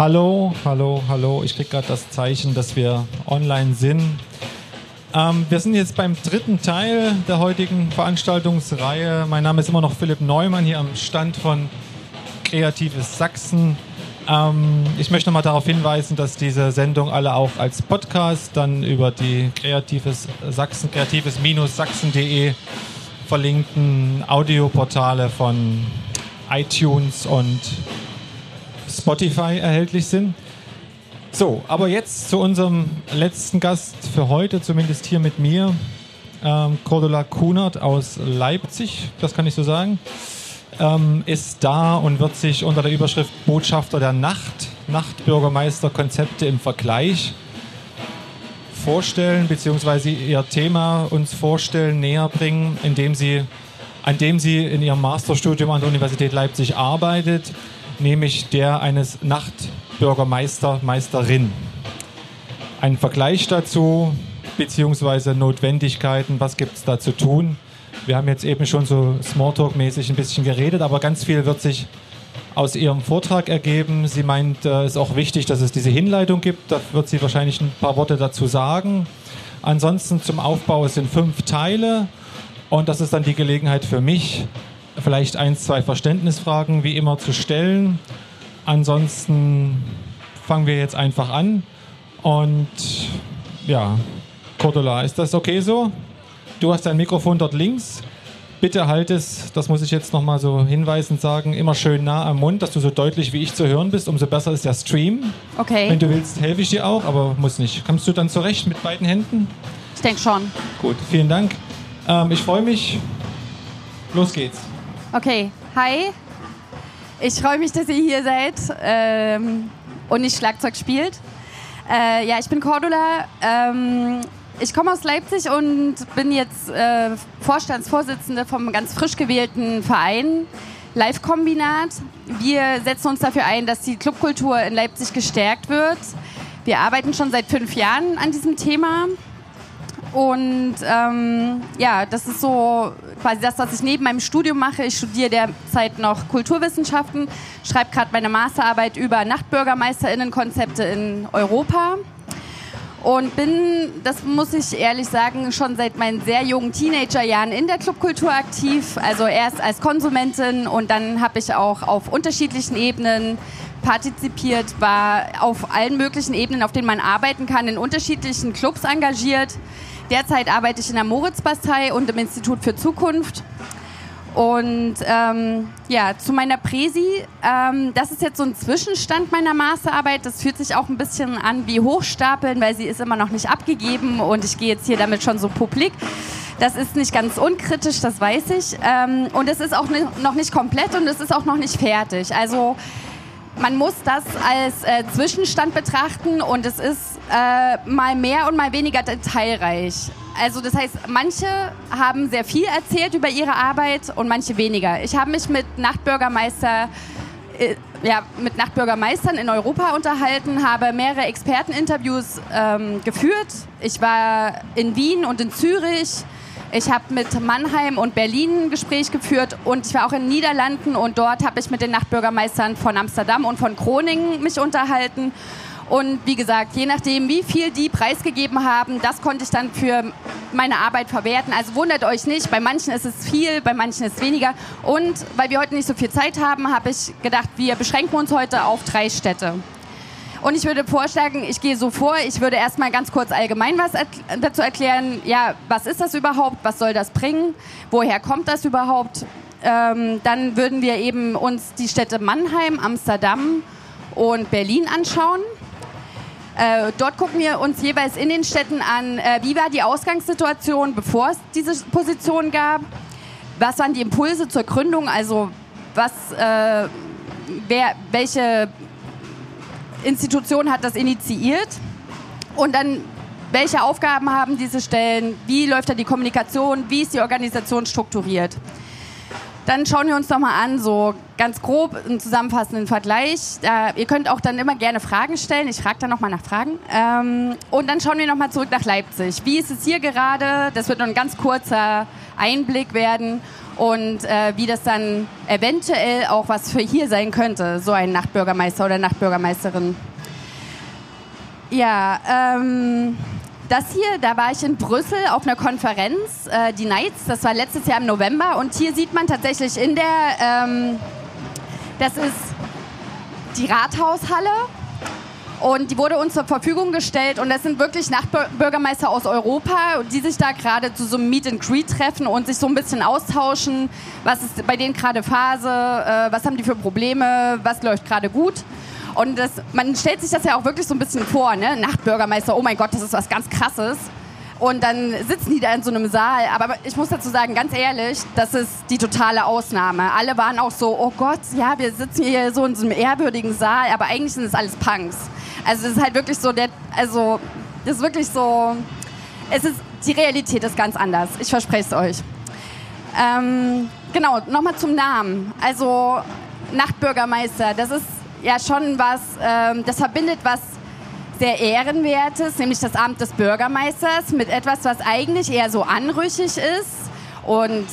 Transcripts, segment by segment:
Hallo, hallo, hallo. Ich kriege gerade das Zeichen, dass wir online sind. Ähm, wir sind jetzt beim dritten Teil der heutigen Veranstaltungsreihe. Mein Name ist immer noch Philipp Neumann hier am Stand von Kreatives Sachsen. Ähm, ich möchte nochmal darauf hinweisen, dass diese Sendung alle auch als Podcast dann über die Kreatives Sachsen, kreatives-sachsen.de verlinkten Audioportale von iTunes und Spotify erhältlich sind. So, aber jetzt zu unserem letzten Gast für heute, zumindest hier mit mir, ähm, Cordula Kunert aus Leipzig, das kann ich so sagen, ähm, ist da und wird sich unter der Überschrift Botschafter der Nacht, Nachtbürgermeister Konzepte im Vergleich vorstellen, beziehungsweise ihr Thema uns vorstellen, näher bringen, indem sie, an dem sie in ihrem Masterstudium an der Universität Leipzig arbeitet nämlich der eines Nachtbürgermeister, Meisterin. Ein Vergleich dazu, beziehungsweise Notwendigkeiten, was gibt es da zu tun. Wir haben jetzt eben schon so Smalltalk-mäßig ein bisschen geredet, aber ganz viel wird sich aus ihrem Vortrag ergeben. Sie meint, äh, es ist auch wichtig, dass es diese Hinleitung gibt. Da wird sie wahrscheinlich ein paar Worte dazu sagen. Ansonsten zum Aufbau, es sind fünf Teile und das ist dann die Gelegenheit für mich, vielleicht ein, zwei Verständnisfragen wie immer zu stellen. Ansonsten fangen wir jetzt einfach an. Und ja, Cordula, ist das okay so? Du hast dein Mikrofon dort links. Bitte halt es, das muss ich jetzt nochmal so hinweisend sagen, immer schön nah am Mund, dass du so deutlich wie ich zu hören bist. Umso besser ist der Stream. Okay. Wenn du willst, helfe ich dir auch, aber muss nicht. Kommst du dann zurecht mit beiden Händen? Ich denke schon. Gut, vielen Dank. Ähm, ich freue mich. Los geht's. Okay, hi. Ich freue mich, dass ihr hier seid ähm, und nicht Schlagzeug spielt. Äh, ja, ich bin Cordula. Ähm, ich komme aus Leipzig und bin jetzt äh, Vorstandsvorsitzende vom ganz frisch gewählten Verein Live Kombinat. Wir setzen uns dafür ein, dass die Clubkultur in Leipzig gestärkt wird. Wir arbeiten schon seit fünf Jahren an diesem Thema. Und ähm, ja, das ist so quasi das, was ich neben meinem Studium mache. Ich studiere derzeit noch Kulturwissenschaften, schreibe gerade meine Masterarbeit über Nachtbürgermeisterinnenkonzepte in Europa. Und bin, das muss ich ehrlich sagen, schon seit meinen sehr jungen Teenagerjahren in der Clubkultur aktiv. Also erst als Konsumentin und dann habe ich auch auf unterschiedlichen Ebenen partizipiert, war auf allen möglichen Ebenen, auf denen man arbeiten kann, in unterschiedlichen Clubs engagiert. Derzeit arbeite ich in der Moritzbastei und im Institut für Zukunft. Und ähm, ja, zu meiner Präsi, ähm, das ist jetzt so ein Zwischenstand meiner Masterarbeit. Das fühlt sich auch ein bisschen an wie Hochstapeln, weil sie ist immer noch nicht abgegeben und ich gehe jetzt hier damit schon so publik. Das ist nicht ganz unkritisch, das weiß ich. Ähm, und es ist auch noch nicht komplett und es ist auch noch nicht fertig. Also man muss das als äh, Zwischenstand betrachten und es ist äh, mal mehr und mal weniger detailreich. Also das heißt, manche haben sehr viel erzählt über ihre Arbeit und manche weniger. Ich habe mich mit Nachtbürgermeister äh, ja, mit Nachtbürgermeistern in Europa unterhalten, habe mehrere Experteninterviews ähm, geführt. Ich war in Wien und in Zürich ich habe mit Mannheim und Berlin ein Gespräch geführt und ich war auch in den Niederlanden und dort habe ich mit den Nachtbürgermeistern von Amsterdam und von Groningen mich unterhalten. Und wie gesagt, je nachdem, wie viel die preisgegeben haben, das konnte ich dann für meine Arbeit verwerten. Also wundert euch nicht, bei manchen ist es viel, bei manchen ist es weniger. Und weil wir heute nicht so viel Zeit haben, habe ich gedacht, wir beschränken uns heute auf drei Städte. Und ich würde vorschlagen, ich gehe so vor, ich würde erstmal ganz kurz allgemein was dazu erklären. Ja, was ist das überhaupt? Was soll das bringen? Woher kommt das überhaupt? Ähm, dann würden wir eben uns die Städte Mannheim, Amsterdam und Berlin anschauen. Äh, dort gucken wir uns jeweils in den Städten an, äh, wie war die Ausgangssituation, bevor es diese Position gab. Was waren die Impulse zur Gründung? Also was, äh, wer, welche Institution hat das initiiert und dann welche Aufgaben haben diese Stellen, wie läuft da die Kommunikation, wie ist die Organisation strukturiert. Dann schauen wir uns doch mal an, so ganz grob einen zusammenfassenden Vergleich. Äh, ihr könnt auch dann immer gerne Fragen stellen. Ich frage dann nochmal nach Fragen. Ähm, und dann schauen wir nochmal zurück nach Leipzig. Wie ist es hier gerade? Das wird nur ein ganz kurzer Einblick werden. Und äh, wie das dann eventuell auch was für hier sein könnte, so ein Nachtbürgermeister oder Nachtbürgermeisterin. Ja, ähm, das hier, da war ich in Brüssel auf einer Konferenz, äh, die Nights, das war letztes Jahr im November. Und hier sieht man tatsächlich in der, ähm, das ist die Rathaushalle und die wurde uns zur Verfügung gestellt und das sind wirklich Nachtbürgermeister aus Europa, die sich da gerade zu so einem Meet and Greet treffen und sich so ein bisschen austauschen, was ist bei denen gerade Phase, äh, was haben die für Probleme, was läuft gerade gut. Und das, man stellt sich das ja auch wirklich so ein bisschen vor, ne? Nachtbürgermeister, oh mein Gott, das ist was ganz Krasses. Und dann sitzen die da in so einem Saal. Aber ich muss dazu sagen, ganz ehrlich, das ist die totale Ausnahme. Alle waren auch so, oh Gott, ja, wir sitzen hier so in so einem ehrwürdigen Saal, aber eigentlich sind es alles Punks. Also es ist halt wirklich so, der, also das ist wirklich so, es ist, die Realität ist ganz anders. Ich verspreche es euch. Ähm, genau, nochmal zum Namen. Also Nachtbürgermeister, das ist ja schon was, ähm, das verbindet was sehr Ehrenwertes, nämlich das Amt des Bürgermeisters, mit etwas, was eigentlich eher so anrüchig ist und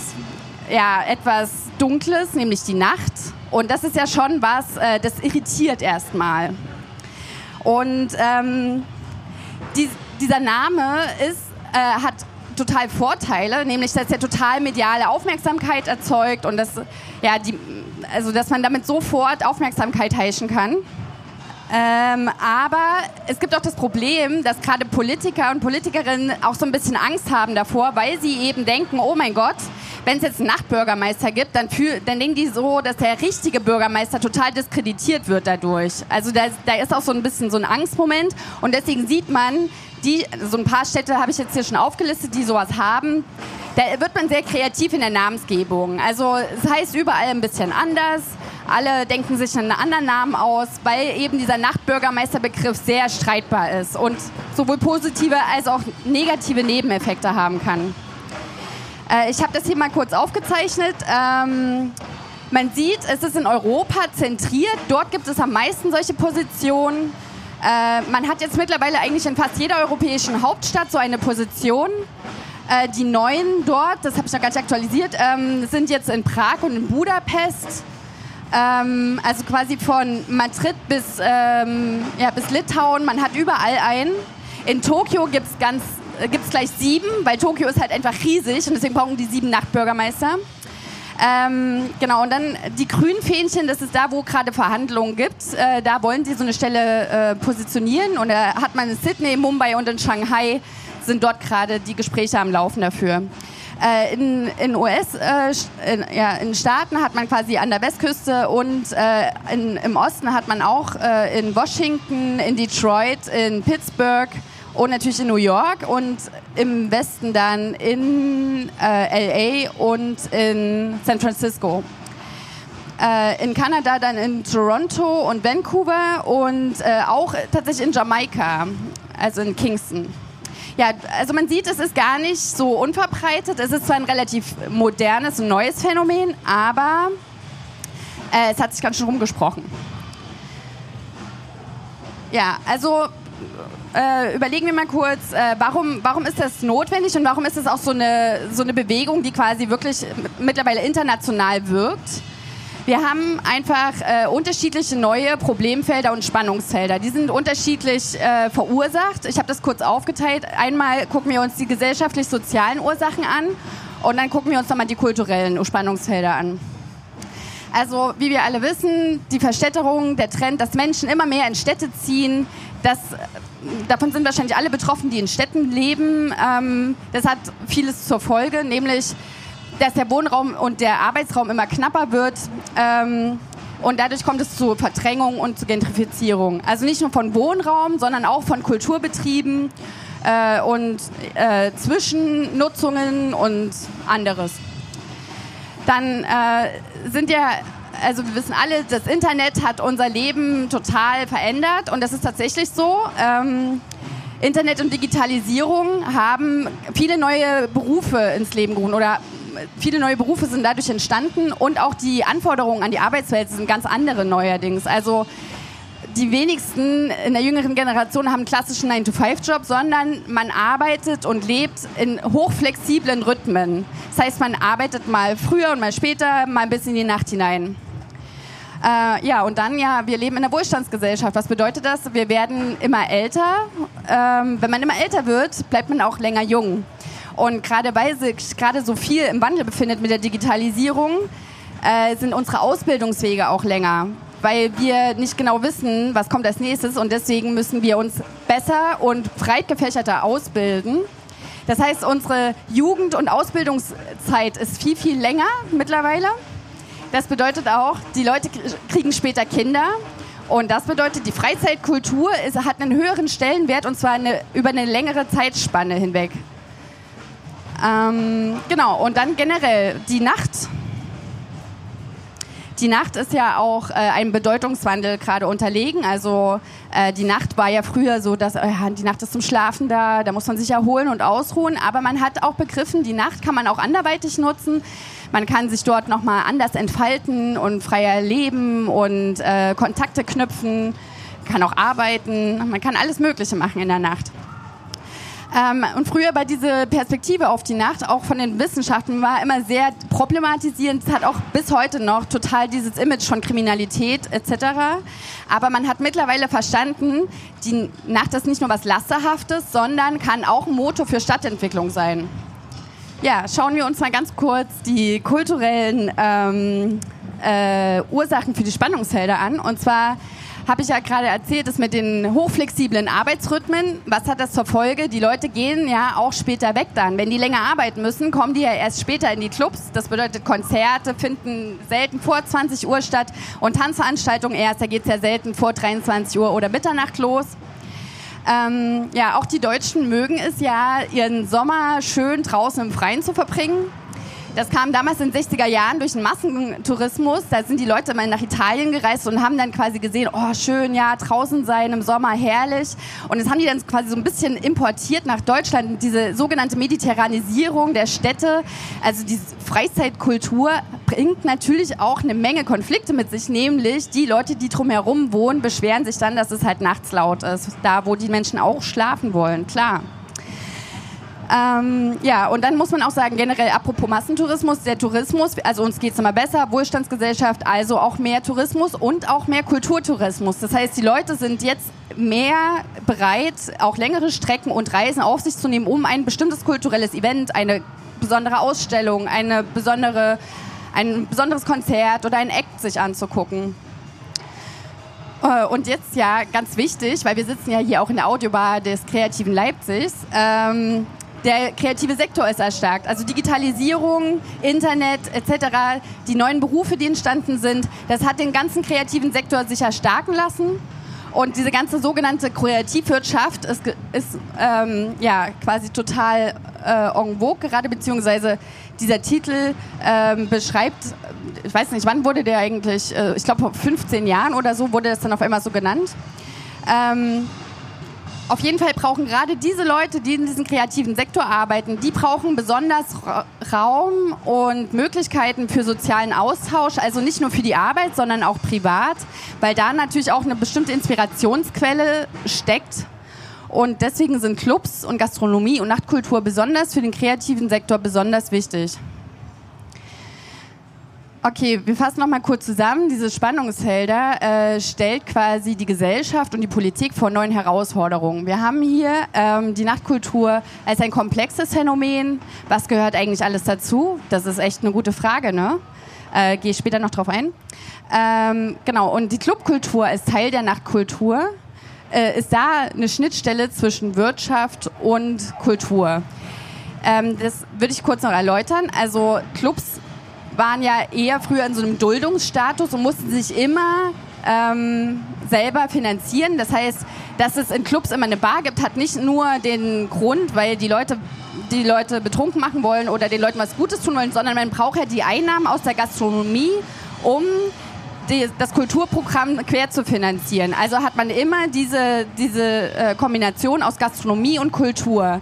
ja, etwas Dunkles, nämlich die Nacht. Und das ist ja schon was, äh, das irritiert erstmal. Und ähm, die, dieser Name ist, äh, hat total Vorteile, nämlich dass er total mediale Aufmerksamkeit erzeugt und dass, ja, die, also dass man damit sofort Aufmerksamkeit heischen kann. Ähm, aber es gibt auch das Problem, dass gerade Politiker und Politikerinnen auch so ein bisschen Angst haben davor, weil sie eben denken, oh mein Gott, wenn es jetzt einen Nachtbürgermeister gibt, dann, fühl, dann denken die so, dass der richtige Bürgermeister total diskreditiert wird dadurch. Also da, da ist auch so ein bisschen so ein Angstmoment und deswegen sieht man, die, so ein paar Städte habe ich jetzt hier schon aufgelistet, die sowas haben. Da wird man sehr kreativ in der Namensgebung. Also es heißt überall ein bisschen anders. Alle denken sich einen anderen Namen aus, weil eben dieser Nachtbürgermeisterbegriff sehr streitbar ist und sowohl positive als auch negative Nebeneffekte haben kann. Äh, ich habe das hier mal kurz aufgezeichnet. Ähm, man sieht, es ist in Europa zentriert. Dort gibt es am meisten solche Positionen. Äh, man hat jetzt mittlerweile eigentlich in fast jeder europäischen Hauptstadt so eine Position. Äh, die neuen dort, das habe ich noch gar nicht aktualisiert, ähm, sind jetzt in Prag und in Budapest. Ähm, also quasi von Madrid bis, ähm, ja, bis Litauen. Man hat überall einen. In Tokio gibt es ganz äh, gleich sieben, weil Tokio ist halt einfach riesig und deswegen brauchen die sieben Nachtbürgermeister. Ähm, genau, und dann die grünen Fähnchen, das ist da, wo gerade Verhandlungen gibt. Äh, da wollen sie so eine Stelle äh, positionieren und da hat man in Sydney, Mumbai und in Shanghai sind dort gerade die Gespräche am Laufen dafür. Äh, in, in US, äh, in, ja, in Staaten hat man quasi an der Westküste und äh, in, im Osten hat man auch äh, in Washington, in Detroit, in Pittsburgh und natürlich in New York und im Westen dann in äh, LA und in San Francisco. Äh, in Kanada dann in Toronto und Vancouver und auch tatsächlich in Jamaika, also in Kingston. Ja, also man sieht, es ist gar nicht so unverbreitet. Es ist zwar ein relativ modernes und neues Phänomen, aber äh, es hat sich ganz schön rumgesprochen. Ja, also äh, überlegen wir mal kurz, äh, warum, warum ist das notwendig und warum ist es auch so eine, so eine Bewegung, die quasi wirklich mittlerweile international wirkt? Wir haben einfach äh, unterschiedliche neue Problemfelder und Spannungsfelder. Die sind unterschiedlich äh, verursacht. Ich habe das kurz aufgeteilt. Einmal gucken wir uns die gesellschaftlich-sozialen Ursachen an und dann gucken wir uns nochmal die kulturellen Spannungsfelder an. Also, wie wir alle wissen, die Verstädterung, der Trend, dass Menschen immer mehr in Städte ziehen, das, davon sind wahrscheinlich alle betroffen, die in Städten leben. Ähm, das hat vieles zur Folge, nämlich dass der Wohnraum und der Arbeitsraum immer knapper wird. Ähm, und dadurch kommt es zu Verdrängung und zu Gentrifizierung. Also nicht nur von Wohnraum, sondern auch von Kulturbetrieben äh, und äh, Zwischennutzungen und anderes. Dann äh, sind ja, also wir wissen alle, das Internet hat unser Leben total verändert und das ist tatsächlich so. Ähm, Internet und Digitalisierung haben viele neue Berufe ins Leben gerufen oder viele neue Berufe sind dadurch entstanden und auch die Anforderungen an die Arbeitswelt sind ganz andere neuerdings. Also die wenigsten in der jüngeren Generation haben einen klassischen 9-to-5-Job, sondern man arbeitet und lebt in hochflexiblen Rhythmen. Das heißt, man arbeitet mal früher und mal später, mal bis in die Nacht hinein. Äh, ja, und dann, ja, wir leben in einer Wohlstandsgesellschaft. Was bedeutet das? Wir werden immer älter. Ähm, wenn man immer älter wird, bleibt man auch länger jung. Und gerade weil sich gerade so viel im Wandel befindet mit der Digitalisierung, äh, sind unsere Ausbildungswege auch länger weil wir nicht genau wissen, was kommt als nächstes und deswegen müssen wir uns besser und breit gefächerter ausbilden. Das heißt, unsere Jugend- und Ausbildungszeit ist viel, viel länger mittlerweile. Das bedeutet auch, die Leute kriegen später Kinder. Und das bedeutet, die Freizeitkultur ist, hat einen höheren Stellenwert und zwar eine, über eine längere Zeitspanne hinweg. Ähm, genau, und dann generell die Nacht die Nacht ist ja auch äh, einem Bedeutungswandel gerade unterlegen. Also äh, die Nacht war ja früher so, dass äh, die Nacht ist zum Schlafen da, da muss man sich erholen und ausruhen. Aber man hat auch begriffen, die Nacht kann man auch anderweitig nutzen. Man kann sich dort nochmal anders entfalten und freier leben und äh, Kontakte knüpfen, kann auch arbeiten. Man kann alles Mögliche machen in der Nacht. Ähm, und früher bei dieser Perspektive auf die Nacht, auch von den Wissenschaften, war immer sehr problematisierend. Es hat auch bis heute noch total dieses Image von Kriminalität etc. Aber man hat mittlerweile verstanden, die Nacht ist nicht nur was Lasterhaftes, sondern kann auch ein Motor für Stadtentwicklung sein. Ja, schauen wir uns mal ganz kurz die kulturellen ähm, äh, Ursachen für die Spannungsfelder an. Und zwar habe ich ja gerade erzählt, ist mit den hochflexiblen Arbeitsrhythmen. Was hat das zur Folge? Die Leute gehen ja auch später weg dann. Wenn die länger arbeiten müssen, kommen die ja erst später in die Clubs. Das bedeutet, Konzerte finden selten vor 20 Uhr statt und Tanzveranstaltungen erst. Da geht es ja selten vor 23 Uhr oder Mitternacht los. Ähm, ja, auch die Deutschen mögen es ja, ihren Sommer schön draußen im Freien zu verbringen. Das kam damals in den 60er Jahren durch den Massentourismus. Da sind die Leute mal nach Italien gereist und haben dann quasi gesehen, oh schön, ja, draußen sein im Sommer herrlich. Und das haben die dann quasi so ein bisschen importiert nach Deutschland, diese sogenannte Mediterranisierung der Städte. Also diese Freizeitkultur bringt natürlich auch eine Menge Konflikte mit sich, nämlich die Leute, die drumherum wohnen, beschweren sich dann, dass es halt nachts laut ist, da wo die Menschen auch schlafen wollen, klar. Ähm, ja, und dann muss man auch sagen, generell apropos Massentourismus, der Tourismus, also uns geht es immer besser, Wohlstandsgesellschaft, also auch mehr Tourismus und auch mehr Kulturtourismus. Das heißt, die Leute sind jetzt mehr bereit, auch längere Strecken und Reisen auf sich zu nehmen, um ein bestimmtes kulturelles Event, eine besondere Ausstellung, eine besondere, ein besonderes Konzert oder ein Act sich anzugucken. Äh, und jetzt ja ganz wichtig, weil wir sitzen ja hier auch in der Audiobar des kreativen Leipzigs. Ähm, der kreative Sektor ist erstarkt. Also Digitalisierung, Internet etc., die neuen Berufe, die entstanden sind, das hat den ganzen kreativen Sektor sich erstarken lassen. Und diese ganze sogenannte Kreativwirtschaft ist, ist ähm, ja, quasi total äh, en vogue gerade, beziehungsweise dieser Titel ähm, beschreibt, ich weiß nicht, wann wurde der eigentlich, äh, ich glaube vor 15 Jahren oder so wurde das dann auf einmal so genannt. Ähm, auf jeden Fall brauchen gerade diese Leute, die in diesem kreativen Sektor arbeiten, die brauchen besonders Raum und Möglichkeiten für sozialen Austausch, also nicht nur für die Arbeit, sondern auch privat, weil da natürlich auch eine bestimmte Inspirationsquelle steckt. Und deswegen sind Clubs und Gastronomie und Nachtkultur besonders für den kreativen Sektor besonders wichtig. Okay, wir fassen noch mal kurz zusammen. Diese Spannungsfelder äh, stellt quasi die Gesellschaft und die Politik vor neuen Herausforderungen. Wir haben hier ähm, die Nachtkultur als ein komplexes Phänomen. Was gehört eigentlich alles dazu? Das ist echt eine gute Frage, ne? Äh, Gehe ich später noch drauf ein. Ähm, genau, und die Clubkultur ist Teil der Nachtkultur. Äh, ist da eine Schnittstelle zwischen Wirtschaft und Kultur? Ähm, das würde ich kurz noch erläutern. Also Clubs waren ja eher früher in so einem Duldungsstatus und mussten sich immer ähm, selber finanzieren. Das heißt, dass es in Clubs immer eine Bar gibt, hat nicht nur den Grund, weil die Leute die Leute betrunken machen wollen oder den Leuten was Gutes tun wollen, sondern man braucht ja die Einnahmen aus der Gastronomie, um die, das Kulturprogramm quer zu finanzieren. Also hat man immer diese, diese äh, Kombination aus Gastronomie und Kultur.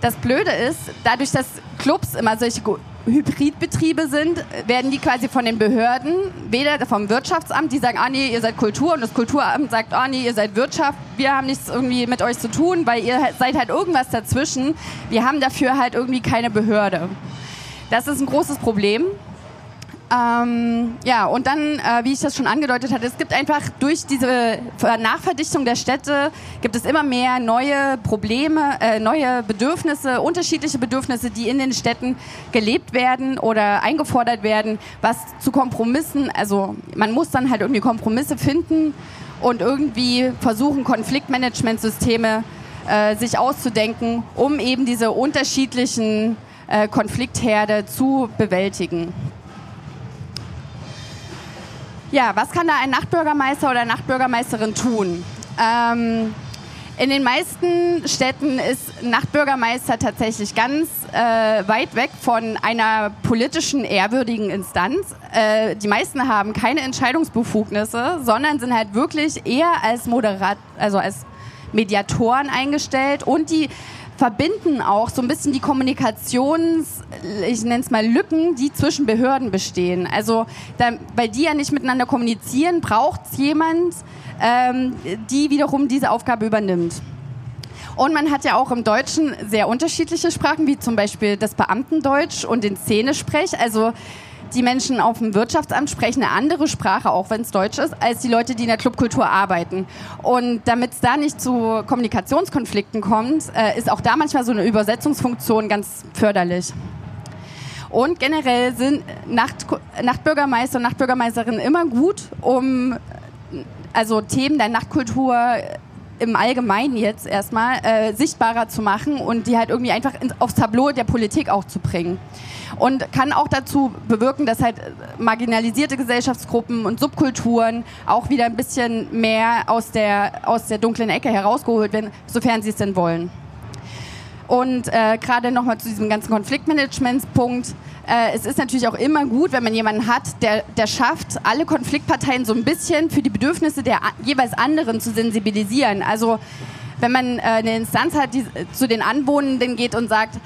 Das Blöde ist, dadurch, dass Clubs immer solche Hybridbetriebe sind, werden die quasi von den Behörden, weder vom Wirtschaftsamt, die sagen, ah nee, ihr seid Kultur und das Kulturamt sagt, ah nee, ihr seid Wirtschaft, wir haben nichts irgendwie mit euch zu tun, weil ihr seid halt irgendwas dazwischen. Wir haben dafür halt irgendwie keine Behörde. Das ist ein großes Problem. Ähm, ja, und dann, äh, wie ich das schon angedeutet hatte, es gibt einfach durch diese Nachverdichtung der Städte gibt es immer mehr neue Probleme, äh, neue Bedürfnisse, unterschiedliche Bedürfnisse, die in den Städten gelebt werden oder eingefordert werden, was zu Kompromissen, also man muss dann halt irgendwie Kompromisse finden und irgendwie versuchen, Konfliktmanagementsysteme äh, sich auszudenken, um eben diese unterschiedlichen äh, Konfliktherde zu bewältigen. Ja, was kann da ein Nachtbürgermeister oder Nachtbürgermeisterin tun? Ähm, in den meisten Städten ist Nachtbürgermeister tatsächlich ganz äh, weit weg von einer politischen, ehrwürdigen Instanz. Äh, die meisten haben keine Entscheidungsbefugnisse, sondern sind halt wirklich eher als Moderat, also als Mediatoren eingestellt und die verbinden auch so ein bisschen die Kommunikations, ich nenne es mal Lücken, die zwischen Behörden bestehen. Also da, weil die ja nicht miteinander kommunizieren, braucht es jemand, ähm, die wiederum diese Aufgabe übernimmt. Und man hat ja auch im Deutschen sehr unterschiedliche Sprachen, wie zum Beispiel das Beamtendeutsch und den Szenesprech. Also die Menschen auf dem Wirtschaftsamt sprechen eine andere Sprache, auch wenn es Deutsch ist, als die Leute, die in der Clubkultur arbeiten. Und damit es da nicht zu Kommunikationskonflikten kommt, äh, ist auch da manchmal so eine Übersetzungsfunktion ganz förderlich. Und generell sind Nacht, Nachtbürgermeister und Nachtbürgermeisterinnen immer gut, um also Themen der Nachtkultur im Allgemeinen jetzt erstmal äh, sichtbarer zu machen und die halt irgendwie einfach ins, aufs Tableau der Politik auch zu bringen. Und kann auch dazu bewirken, dass halt marginalisierte Gesellschaftsgruppen und Subkulturen auch wieder ein bisschen mehr aus der, aus der dunklen Ecke herausgeholt werden, sofern sie es denn wollen. Und äh, gerade nochmal zu diesem ganzen Konfliktmanagementspunkt. Äh, es ist natürlich auch immer gut, wenn man jemanden hat, der, der schafft, alle Konfliktparteien so ein bisschen für die Bedürfnisse der jeweils anderen zu sensibilisieren. Also wenn man äh, eine Instanz hat, die zu den Anwohnenden geht und sagt,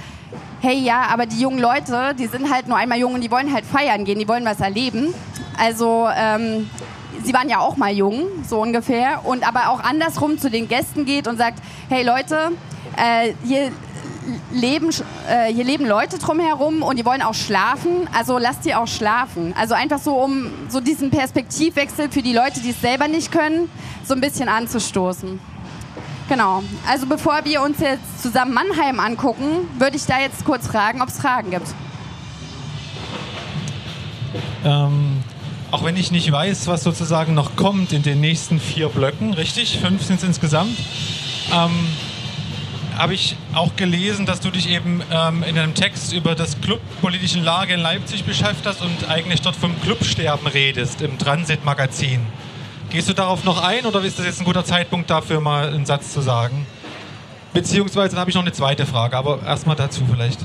hey ja, aber die jungen Leute, die sind halt nur einmal jung und die wollen halt feiern gehen, die wollen was erleben. Also ähm, sie waren ja auch mal jung, so ungefähr. Und aber auch andersrum zu den Gästen geht und sagt, hey Leute, äh, hier leben, äh, hier leben Leute drumherum und die wollen auch schlafen, also lasst die auch schlafen. Also einfach so, um so diesen Perspektivwechsel für die Leute, die es selber nicht können, so ein bisschen anzustoßen. Genau. Also bevor wir uns jetzt zusammen Mannheim angucken, würde ich da jetzt kurz fragen, ob es Fragen gibt. Ähm, auch wenn ich nicht weiß, was sozusagen noch kommt in den nächsten vier Blöcken, richtig? Fünf sind es insgesamt. Ähm, habe ich auch gelesen, dass du dich eben ähm, in einem Text über das clubpolitische Lage in Leipzig beschäftigt hast und eigentlich dort vom Clubsterben redest im Transit-Magazin. Gehst du darauf noch ein oder ist das jetzt ein guter Zeitpunkt dafür, mal einen Satz zu sagen? Beziehungsweise habe ich noch eine zweite Frage, aber erstmal dazu vielleicht.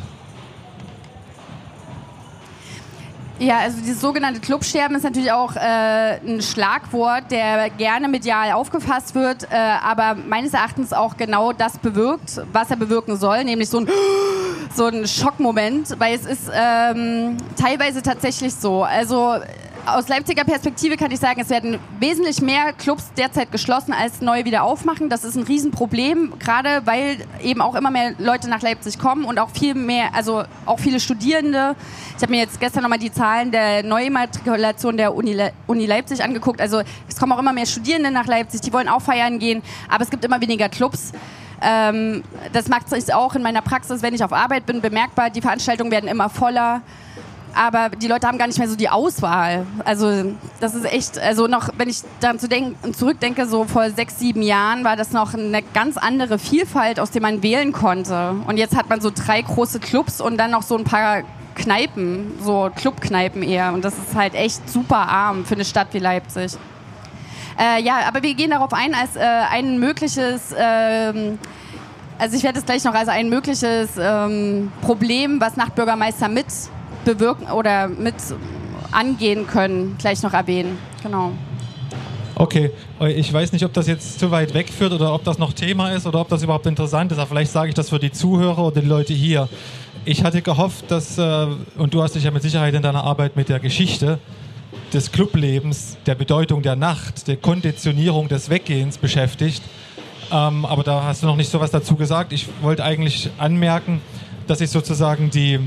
Ja, also dieses sogenannte Clubsterben ist natürlich auch äh, ein Schlagwort, der gerne medial aufgefasst wird, äh, aber meines Erachtens auch genau das bewirkt, was er bewirken soll, nämlich so ein, so ein Schockmoment, weil es ist ähm, teilweise tatsächlich so. Also aus Leipziger Perspektive kann ich sagen, es werden wesentlich mehr Clubs derzeit geschlossen als neu wieder aufmachen. Das ist ein Riesenproblem, gerade weil eben auch immer mehr Leute nach Leipzig kommen und auch viel mehr, also auch viele Studierende. Ich habe mir jetzt gestern nochmal die Zahlen der Neumatrikulation der Uni, Le Uni Leipzig angeguckt. Also es kommen auch immer mehr Studierende nach Leipzig, die wollen auch feiern gehen, aber es gibt immer weniger Clubs. Ähm, das macht sich auch in meiner Praxis, wenn ich auf Arbeit bin, bemerkbar. Die Veranstaltungen werden immer voller aber die Leute haben gar nicht mehr so die Auswahl. Also das ist echt, also noch, wenn ich daran zu denken, zurückdenke, so vor sechs, sieben Jahren war das noch eine ganz andere Vielfalt, aus der man wählen konnte. Und jetzt hat man so drei große Clubs und dann noch so ein paar Kneipen, so Clubkneipen eher. Und das ist halt echt super arm für eine Stadt wie Leipzig. Äh, ja, aber wir gehen darauf ein als äh, ein mögliches... Ähm, also ich werde es gleich noch als ein mögliches ähm, Problem, was Nachtbürgermeister mit bewirken oder mit angehen können, gleich noch erwähnen. Genau. Okay, ich weiß nicht, ob das jetzt zu weit wegführt oder ob das noch Thema ist oder ob das überhaupt interessant ist, aber vielleicht sage ich das für die Zuhörer oder die Leute hier. ich hatte gehofft, dass, äh, und du hast dich ja mit Sicherheit in deiner Arbeit mit der Geschichte des Clublebens, der Bedeutung der Nacht, der Konditionierung des Weggehens beschäftigt. Ähm, aber da hast du noch nicht so was dazu gesagt. Ich wollte eigentlich anmerken, dass ich sozusagen die,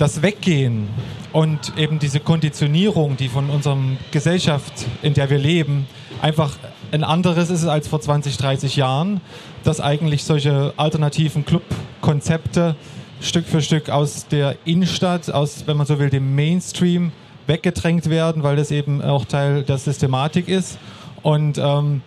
das Weggehen und eben diese Konditionierung, die von unserer Gesellschaft, in der wir leben, einfach ein anderes ist als vor 20, 30 Jahren, dass eigentlich solche alternativen Clubkonzepte Stück für Stück aus der Innenstadt, aus, wenn man so will, dem Mainstream weggedrängt werden, weil das eben auch Teil der Systematik ist. Und ähm,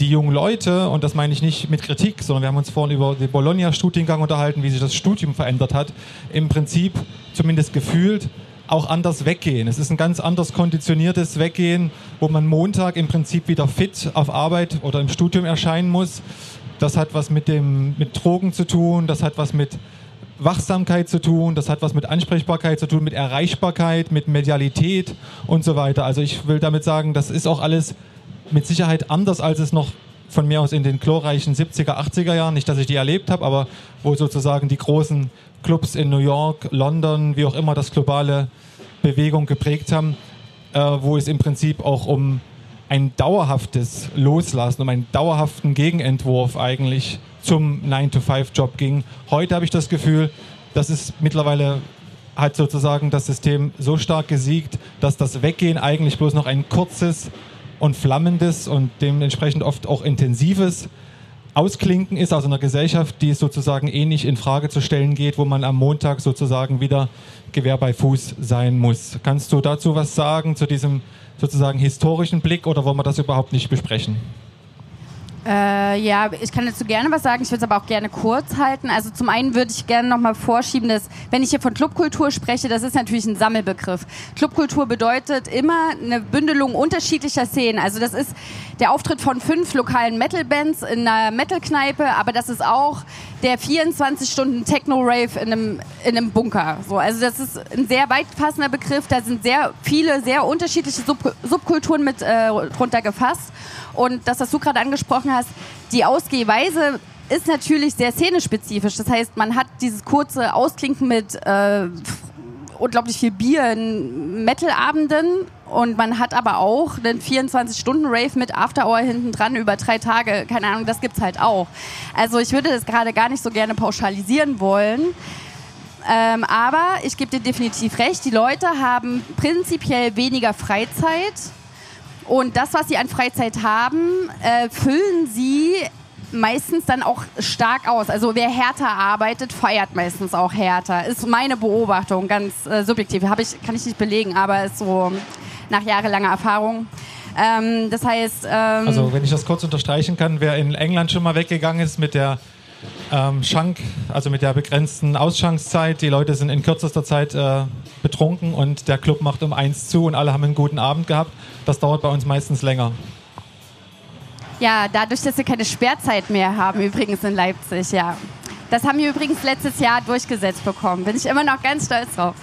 die jungen Leute, und das meine ich nicht mit Kritik, sondern wir haben uns vorhin über den Bologna-Studiengang unterhalten, wie sich das Studium verändert hat, im Prinzip zumindest gefühlt auch anders weggehen. Es ist ein ganz anders konditioniertes Weggehen, wo man Montag im Prinzip wieder fit auf Arbeit oder im Studium erscheinen muss. Das hat was mit, dem, mit Drogen zu tun, das hat was mit Wachsamkeit zu tun, das hat was mit Ansprechbarkeit zu tun, mit Erreichbarkeit, mit Medialität und so weiter. Also ich will damit sagen, das ist auch alles mit Sicherheit anders, als es noch von mir aus in den glorreichen 70er, 80er Jahren, nicht, dass ich die erlebt habe, aber wo sozusagen die großen Clubs in New York, London, wie auch immer das globale Bewegung geprägt haben, äh, wo es im Prinzip auch um ein dauerhaftes Loslassen, um einen dauerhaften Gegenentwurf eigentlich zum 9-to-5-Job ging. Heute habe ich das Gefühl, dass es mittlerweile hat sozusagen das System so stark gesiegt, dass das Weggehen eigentlich bloß noch ein kurzes und flammendes und dementsprechend oft auch intensives Ausklinken ist aus einer Gesellschaft, die es sozusagen ähnlich in Frage zu stellen geht, wo man am Montag sozusagen wieder Gewehr bei Fuß sein muss. Kannst du dazu was sagen, zu diesem sozusagen historischen Blick oder wollen wir das überhaupt nicht besprechen? Äh, ja, ich kann dazu gerne was sagen, ich würde es aber auch gerne kurz halten. Also zum einen würde ich gerne nochmal vorschieben, dass, wenn ich hier von Clubkultur spreche, das ist natürlich ein Sammelbegriff. Clubkultur bedeutet immer eine Bündelung unterschiedlicher Szenen. Also das ist der Auftritt von fünf lokalen Metal-Bands in einer Metal-Kneipe, aber das ist auch der 24 Stunden Techno-Rave in einem, in einem Bunker. So, also das ist ein sehr weit passender Begriff, da sind sehr viele, sehr unterschiedliche Sub Subkulturen mit äh, drunter gefasst. Und das, was du gerade angesprochen hast, die Ausgehweise ist natürlich sehr szenespezifisch. Das heißt, man hat dieses kurze Ausklinken mit äh, unglaublich viel Bier in Metal-Abenden und man hat aber auch einen 24-Stunden-Rave mit After-Hour hinten dran über drei Tage. Keine Ahnung, das gibt's halt auch. Also ich würde das gerade gar nicht so gerne pauschalisieren wollen. Ähm, aber ich gebe dir definitiv recht, die Leute haben prinzipiell weniger Freizeit und das, was sie an Freizeit haben, äh, füllen sie meistens dann auch stark aus. Also wer härter arbeitet, feiert meistens auch härter. Ist meine Beobachtung, ganz äh, subjektiv. Hab ich, kann ich nicht belegen, aber ist so nach jahrelanger Erfahrung. Ähm, das heißt. Ähm also, wenn ich das kurz unterstreichen kann, wer in England schon mal weggegangen ist mit der ähm, Schank, also mit der begrenzten Ausschankszeit. Die Leute sind in kürzester Zeit äh, betrunken und der Club macht um eins zu und alle haben einen guten Abend gehabt. Das dauert bei uns meistens länger. Ja, dadurch, dass wir keine Sperrzeit mehr haben, übrigens in Leipzig, ja. Das haben wir übrigens letztes Jahr durchgesetzt bekommen. Bin ich immer noch ganz stolz drauf.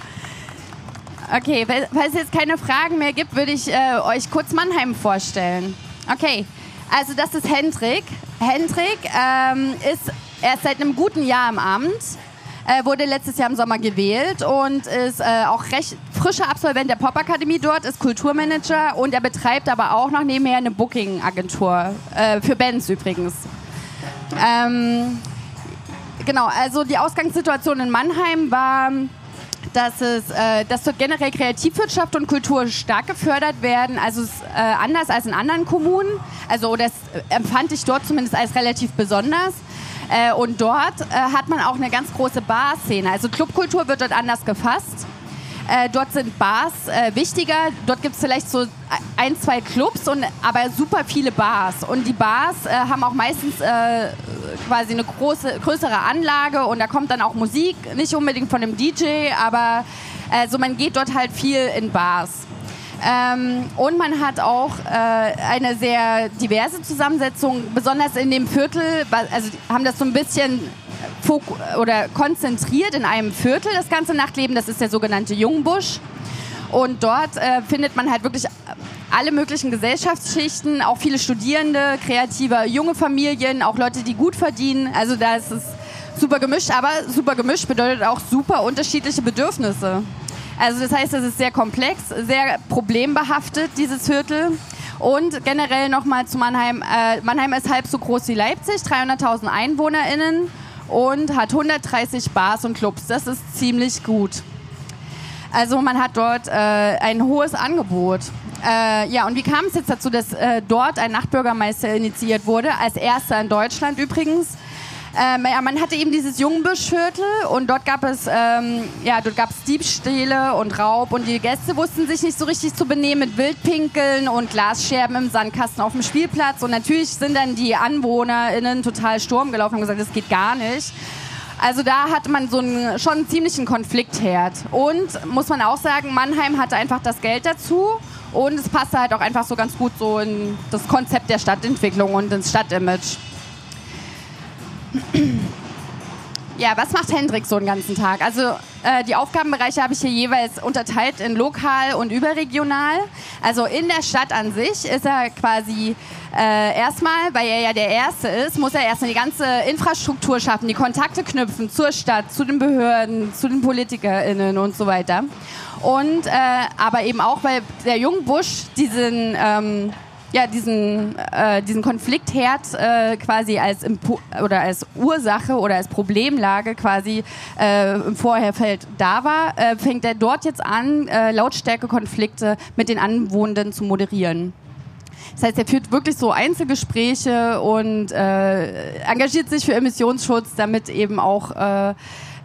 Okay, falls es jetzt keine Fragen mehr gibt, würde ich äh, euch kurz Mannheim vorstellen. Okay, also das ist Hendrik. Hendrik ähm, ist erst seit einem guten Jahr im Amt. Er wurde letztes Jahr im Sommer gewählt und ist äh, auch recht frischer Absolvent der Popakademie dort, ist Kulturmanager und er betreibt aber auch noch nebenher eine Booking-Agentur, äh, für Bands übrigens. Ähm, genau, also die Ausgangssituation in Mannheim war, dass, es, äh, dass dort generell Kreativwirtschaft und Kultur stark gefördert werden, also es, äh, anders als in anderen Kommunen. Also das empfand ich dort zumindest als relativ besonders. Äh, und dort äh, hat man auch eine ganz große Bar-Szene. Also Clubkultur wird dort anders gefasst. Äh, dort sind Bars äh, wichtiger. Dort gibt es vielleicht so ein, zwei Clubs, und, aber super viele Bars. Und die Bars äh, haben auch meistens äh, quasi eine große, größere Anlage und da kommt dann auch Musik, nicht unbedingt von einem DJ, aber so man geht dort halt viel in Bars. Ähm, und man hat auch äh, eine sehr diverse Zusammensetzung, besonders in dem Viertel, also haben das so ein bisschen oder konzentriert in einem Viertel, das ganze Nachtleben, das ist der sogenannte Jungbusch. Und dort äh, findet man halt wirklich alle möglichen Gesellschaftsschichten, auch viele Studierende, kreative junge Familien, auch Leute, die gut verdienen. Also da ist es super gemischt, aber super gemischt bedeutet auch super unterschiedliche Bedürfnisse. Also das heißt, es ist sehr komplex, sehr problembehaftet, dieses Viertel. Und generell nochmal zu Mannheim. Äh, Mannheim ist halb so groß wie Leipzig, 300.000 EinwohnerInnen und hat 130 Bars und Clubs. Das ist ziemlich gut. Also man hat dort äh, ein hohes Angebot. Äh, ja, und wie kam es jetzt dazu, dass äh, dort ein Nachtbürgermeister initiiert wurde? Als erster in Deutschland übrigens. Ähm, ja, man hatte eben dieses Jungbüschviertel und dort gab es ähm, ja, dort gab Diebstähle und Raub und die Gäste wussten sich nicht so richtig zu benehmen mit Wildpinkeln und Glasscherben im Sandkasten auf dem Spielplatz und natürlich sind dann die AnwohnerInnen total Sturm gelaufen und gesagt, das geht gar nicht. Also da hatte man so einen, schon einen ziemlichen Konfliktherd. Und muss man auch sagen, Mannheim hatte einfach das Geld dazu und es passte halt auch einfach so ganz gut so in das Konzept der Stadtentwicklung und ins Stadtimage. Ja, was macht Hendrik so den ganzen Tag? Also äh, die Aufgabenbereiche habe ich hier jeweils unterteilt in lokal und überregional. Also in der Stadt an sich ist er quasi äh, erstmal, weil er ja der Erste ist, muss er erstmal die ganze Infrastruktur schaffen, die Kontakte knüpfen zur Stadt, zu den Behörden, zu den PolitikerInnen und so weiter. Und äh, aber eben auch, weil der Jungbusch diesen ähm, ja, diesen, äh, diesen Konfliktherd äh, quasi als Impo oder als Ursache oder als Problemlage quasi äh, im Vorherfeld da war, äh, fängt er dort jetzt an, äh, Lautstärkekonflikte mit den Anwohnenden zu moderieren. Das heißt, er führt wirklich so Einzelgespräche und äh, engagiert sich für Emissionsschutz, damit eben auch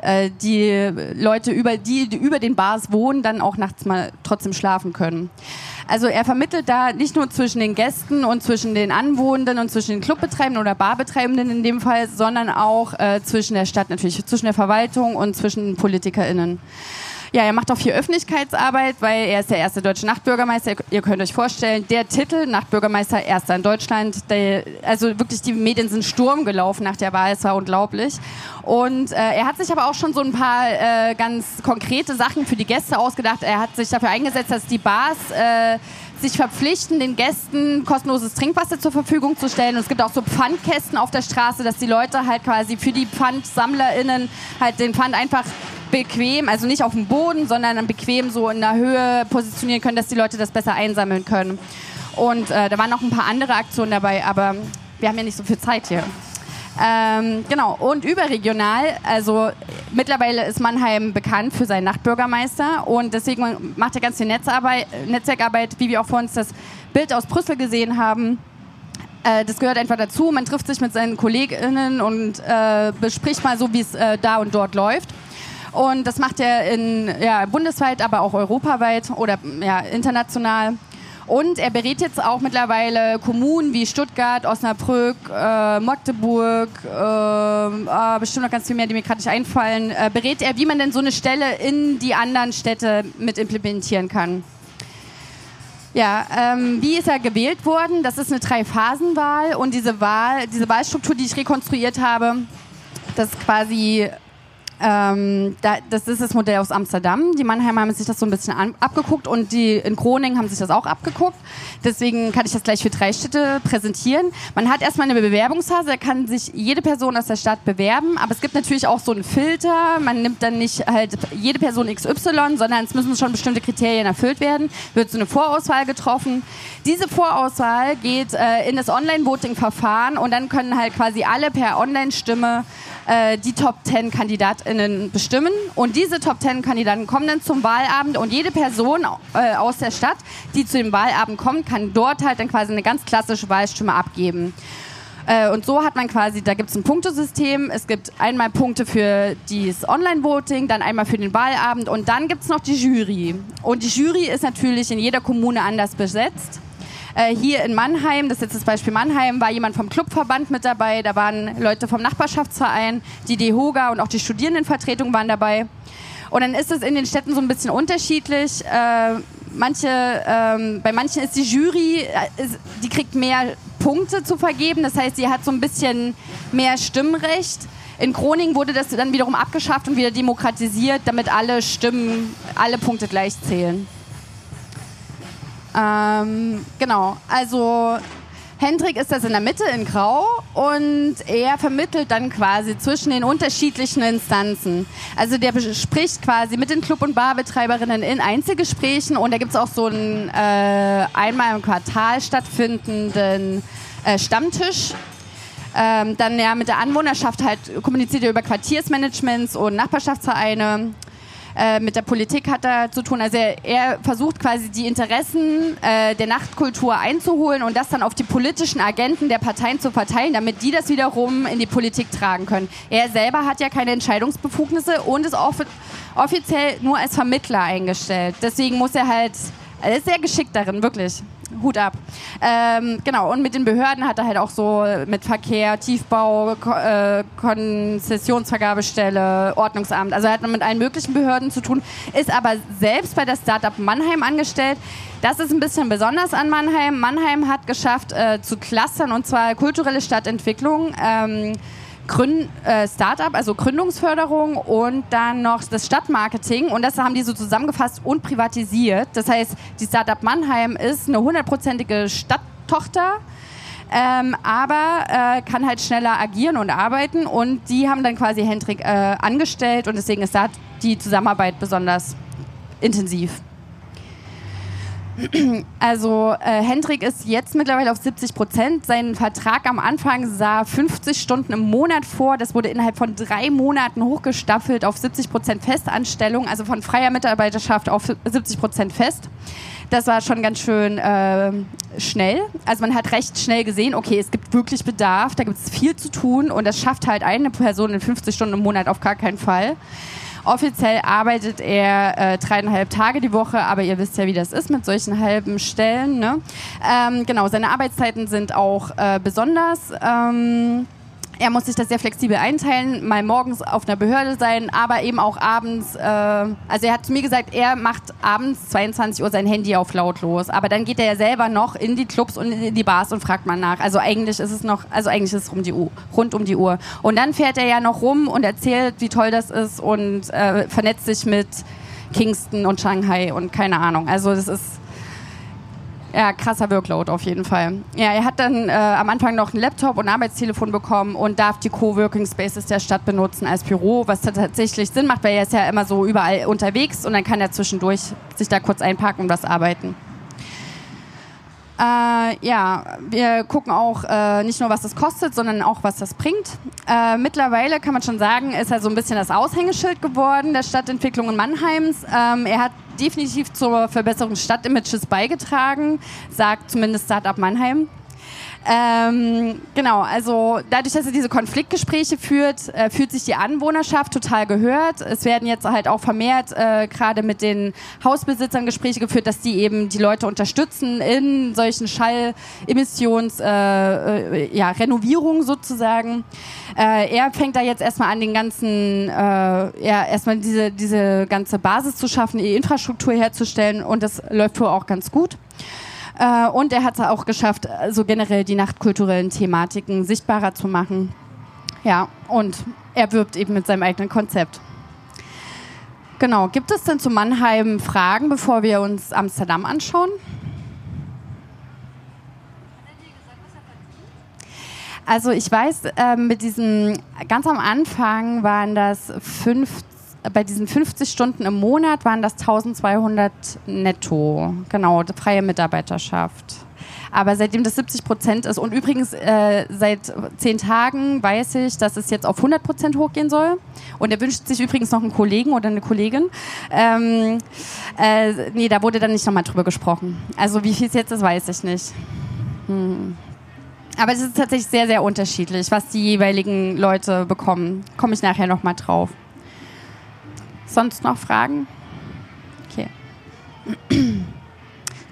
äh, die Leute, über, die, die über den Bars wohnen, dann auch nachts mal trotzdem schlafen können. Also er vermittelt da nicht nur zwischen den Gästen und zwischen den Anwohnenden und zwischen den Clubbetreibenden oder Barbetreibenden in dem Fall, sondern auch äh, zwischen der Stadt natürlich, zwischen der Verwaltung und zwischen PolitikerInnen. Ja, er macht auch viel Öffentlichkeitsarbeit, weil er ist der erste deutsche Nachtbürgermeister. Ihr könnt euch vorstellen, der Titel Nachtbürgermeister erster in Deutschland. Der, also wirklich die Medien sind Sturm gelaufen nach der Wahl. Es war unglaublich. Und äh, er hat sich aber auch schon so ein paar äh, ganz konkrete Sachen für die Gäste ausgedacht. Er hat sich dafür eingesetzt, dass die Bars äh, sich verpflichten, den Gästen kostenloses Trinkwasser zur Verfügung zu stellen. Und es gibt auch so Pfandkästen auf der Straße, dass die Leute halt quasi für die PfandsammlerInnen halt den Pfand einfach bequem, also nicht auf dem Boden, sondern bequem so in der Höhe positionieren können, dass die Leute das besser einsammeln können. Und äh, da waren noch ein paar andere Aktionen dabei, aber wir haben ja nicht so viel Zeit hier. Ähm, genau, und überregional, also mittlerweile ist Mannheim bekannt für seinen Nachtbürgermeister und deswegen macht er ganz viel Netzarbeit, Netzwerkarbeit, wie wir auch vor uns das Bild aus Brüssel gesehen haben. Äh, das gehört einfach dazu. Man trifft sich mit seinen KollegInnen und äh, bespricht mal so, wie es äh, da und dort läuft. Und das macht er in, ja, bundesweit, aber auch europaweit oder ja, international. Und er berät jetzt auch mittlerweile Kommunen wie Stuttgart, Osnabrück, äh, Magdeburg, äh, äh, bestimmt noch ganz viel mehr, die mir gerade nicht einfallen. Äh, berät er, wie man denn so eine Stelle in die anderen Städte mit implementieren kann. Ja, ähm, wie ist er gewählt worden? Das ist eine Drei-Phasen-Wahl und diese Wahl, diese Wahlstruktur, die ich rekonstruiert habe, das ist quasi ähm, da, das ist das Modell aus Amsterdam. Die Mannheimer haben sich das so ein bisschen an, abgeguckt und die in Groningen haben sich das auch abgeguckt. Deswegen kann ich das gleich für drei Städte präsentieren. Man hat erstmal eine Bewerbungsphase, da kann sich jede Person aus der Stadt bewerben, aber es gibt natürlich auch so einen Filter. Man nimmt dann nicht halt jede Person XY, sondern es müssen schon bestimmte Kriterien erfüllt werden. Wird so eine Vorauswahl getroffen. Diese Vorauswahl geht äh, in das Online-Voting-Verfahren und dann können halt quasi alle per Online-Stimme äh, die Top 10 KandidatInnen bestimmen. Und diese Top 10 Kandidaten kommen dann zum Wahlabend und jede Person äh, aus der Stadt, die zu dem Wahlabend kommt, kann dort halt dann quasi eine ganz klassische Wahlstimme abgeben. Äh, und so hat man quasi, da gibt es ein Punktesystem. Es gibt einmal Punkte für das Online-Voting, dann einmal für den Wahlabend und dann gibt es noch die Jury. Und die Jury ist natürlich in jeder Kommune anders besetzt. Äh, hier in Mannheim, das ist jetzt das Beispiel Mannheim, war jemand vom Clubverband mit dabei, da waren Leute vom Nachbarschaftsverein, die DEHOGA und auch die Studierendenvertretung waren dabei. Und dann ist es in den Städten so ein bisschen unterschiedlich. Äh, manche, ähm, bei manchen ist die Jury, äh, ist, die kriegt mehr Punkte zu vergeben. Das heißt, sie hat so ein bisschen mehr Stimmrecht. In Groningen wurde das dann wiederum abgeschafft und wieder demokratisiert, damit alle Stimmen, alle Punkte gleich zählen. Ähm, genau, also Hendrik ist das in der Mitte in Grau und er vermittelt dann quasi zwischen den unterschiedlichen Instanzen. Also der spricht quasi mit den Club- und Barbetreiberinnen in Einzelgesprächen und da gibt es auch so einen äh, einmal im Quartal stattfindenden äh, Stammtisch. Ähm, dann ja mit der Anwohnerschaft halt kommuniziert er über Quartiersmanagements und Nachbarschaftsvereine. Äh, mit der Politik hat er zu tun. Also er, er versucht quasi die Interessen äh, der Nachtkultur einzuholen und das dann auf die politischen Agenten der Parteien zu verteilen, damit die das wiederum in die Politik tragen können. Er selber hat ja keine Entscheidungsbefugnisse und ist off offiziell nur als Vermittler eingestellt. Deswegen muss er halt, er ist sehr geschickt darin, wirklich. Hut ab. Ähm, genau, und mit den Behörden hat er halt auch so mit Verkehr, Tiefbau, Ko äh, Konzessionsvergabestelle, Ordnungsamt. Also er hat mit allen möglichen Behörden zu tun, ist aber selbst bei der Startup Mannheim angestellt. Das ist ein bisschen besonders an Mannheim. Mannheim hat geschafft äh, zu clustern und zwar kulturelle Stadtentwicklung. Ähm, Gründ, äh, Startup, also Gründungsförderung und dann noch das Stadtmarketing. Und das haben die so zusammengefasst und privatisiert. Das heißt, die Startup Mannheim ist eine hundertprozentige Stadttochter. Ähm, aber äh, kann halt schneller agieren und arbeiten und die haben dann quasi Hendrik äh, angestellt und deswegen ist da die Zusammenarbeit besonders intensiv. Also äh, Hendrik ist jetzt mittlerweile auf 70 Prozent. Sein Vertrag am Anfang sah 50 Stunden im Monat vor. Das wurde innerhalb von drei Monaten hochgestaffelt auf 70 Prozent Festanstellung, also von freier Mitarbeiterschaft auf 70 Prozent fest. Das war schon ganz schön äh, schnell. Also man hat recht schnell gesehen, okay, es gibt wirklich Bedarf, da gibt es viel zu tun und das schafft halt eine Person in 50 Stunden im Monat auf gar keinen Fall. Offiziell arbeitet er äh, dreieinhalb Tage die Woche, aber ihr wisst ja, wie das ist mit solchen halben Stellen. Ne? Ähm, genau, seine Arbeitszeiten sind auch äh, besonders. Ähm, er muss sich das sehr flexibel einteilen, mal morgens auf einer Behörde sein, aber eben auch abends. Äh, also er hat zu mir gesagt, er macht abends 22 Uhr sein Handy auf lautlos, aber dann geht er ja selber noch in die Clubs und in die Bars und fragt mal nach. Also eigentlich ist es noch, also eigentlich ist es um die Uhr, rund um die Uhr. Und dann fährt er ja noch rum und erzählt, wie toll das ist und äh, vernetzt sich mit Kingston und Shanghai und keine Ahnung. Also das ist ja, krasser Workload auf jeden Fall. Ja, er hat dann äh, am Anfang noch einen Laptop und ein Arbeitstelefon bekommen und darf die Coworking Spaces der Stadt benutzen als Büro, was tatsächlich Sinn macht, weil er ist ja immer so überall unterwegs und dann kann er zwischendurch sich da kurz einpacken und was arbeiten. Äh, ja, wir gucken auch äh, nicht nur, was das kostet, sondern auch, was das bringt. Äh, mittlerweile kann man schon sagen, ist er so ein bisschen das Aushängeschild geworden der Stadtentwicklung in Mannheims. Ähm, er hat definitiv zur Verbesserung Stadtimages beigetragen, sagt zumindest Startup Mannheim. Ähm, genau, also dadurch, dass er diese Konfliktgespräche führt, äh, fühlt sich die Anwohnerschaft total gehört. Es werden jetzt halt auch vermehrt äh, gerade mit den Hausbesitzern Gespräche geführt, dass die eben die Leute unterstützen in solchen Schallemissions, äh, äh, ja, Renovierungen sozusagen. Äh, er fängt da jetzt erstmal an, den ganzen, äh, ja, erstmal diese, diese ganze Basis zu schaffen, die Infrastruktur herzustellen und das läuft wohl auch ganz gut. Äh, und er hat es auch geschafft, so also generell die nachtkulturellen Thematiken sichtbarer zu machen. Ja, und er wirbt eben mit seinem eigenen Konzept. Genau, gibt es denn zu Mannheim Fragen, bevor wir uns Amsterdam anschauen? Also ich weiß, äh, mit diesem, ganz am Anfang waren das fünf bei diesen 50 Stunden im Monat waren das 1200 netto. Genau, freie Mitarbeiterschaft. Aber seitdem das 70 Prozent ist und übrigens äh, seit zehn Tagen weiß ich, dass es jetzt auf 100 Prozent hochgehen soll. Und er wünscht sich übrigens noch einen Kollegen oder eine Kollegin. Ähm, äh, nee, da wurde dann nicht nochmal drüber gesprochen. Also wie viel es jetzt ist, weiß ich nicht. Hm. Aber es ist tatsächlich sehr, sehr unterschiedlich, was die jeweiligen Leute bekommen. Komme ich nachher nochmal drauf. Sonst noch Fragen? Okay.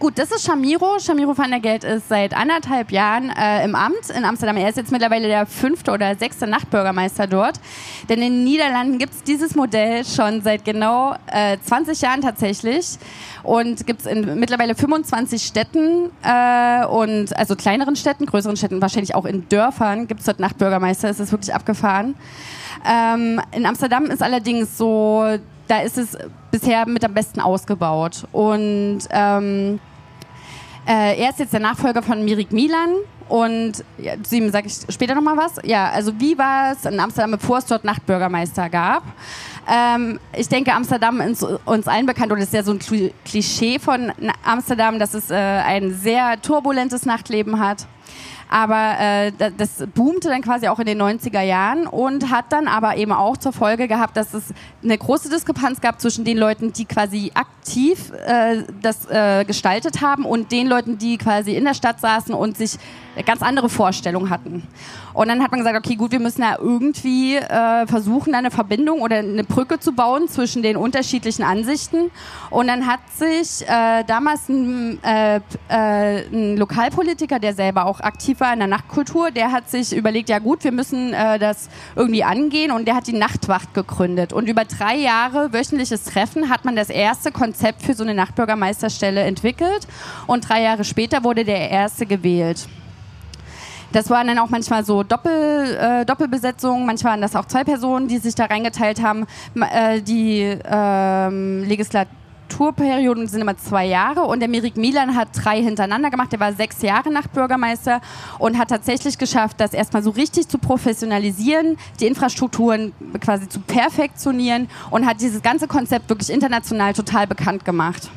Gut, das ist Shamiro. Shamiro van der Geld ist seit anderthalb Jahren äh, im Amt in Amsterdam. Er ist jetzt mittlerweile der fünfte oder sechste Nachtbürgermeister dort. Denn in den Niederlanden gibt es dieses Modell schon seit genau äh, 20 Jahren tatsächlich. Und gibt es in mittlerweile 25 Städten äh, und also kleineren Städten, größeren Städten, wahrscheinlich auch in Dörfern gibt es dort Nachtbürgermeister. Es ist wirklich abgefahren. Ähm, in Amsterdam ist allerdings so, da ist es bisher mit am besten ausgebaut. Und ähm, äh, er ist jetzt der Nachfolger von Mirik Milan und ja, zu sage ich später nochmal was. Ja, also wie war es in Amsterdam, bevor es dort Nachtbürgermeister gab? Ähm, ich denke, Amsterdam ist uns allen bekannt und ist ja so ein Klischee von Amsterdam, dass es äh, ein sehr turbulentes Nachtleben hat. Aber äh, das boomte dann quasi auch in den 90er Jahren und hat dann aber eben auch zur Folge gehabt, dass es eine große Diskrepanz gab zwischen den Leuten, die quasi aktiv äh, das äh, gestaltet haben und den Leuten, die quasi in der Stadt saßen und sich ganz andere Vorstellungen hatten. Und dann hat man gesagt, okay, gut, wir müssen ja irgendwie äh, versuchen, eine Verbindung oder eine Brücke zu bauen zwischen den unterschiedlichen Ansichten. Und dann hat sich äh, damals ein, äh, äh ein, Lokalpolitiker, der selber auch aktiv war in der Nachtkultur, der hat sich überlegt, ja gut, wir müssen äh, das irgendwie angehen und der hat die Nachtwacht gegründet. Und über drei Jahre wöchentliches Treffen hat man das erste Konzept für so eine Nachtbürgermeisterstelle entwickelt und drei Jahre später wurde der erste gewählt. Das waren dann auch manchmal so Doppel, äh, Doppelbesetzungen, manchmal waren das auch zwei Personen, die sich da reingeteilt haben. Äh, die ähm, Legislaturperioden sind immer zwei Jahre und der Mirik Milan hat drei hintereinander gemacht. Der war sechs Jahre Nachtbürgermeister und hat tatsächlich geschafft, das erstmal so richtig zu professionalisieren, die Infrastrukturen quasi zu perfektionieren und hat dieses ganze Konzept wirklich international total bekannt gemacht.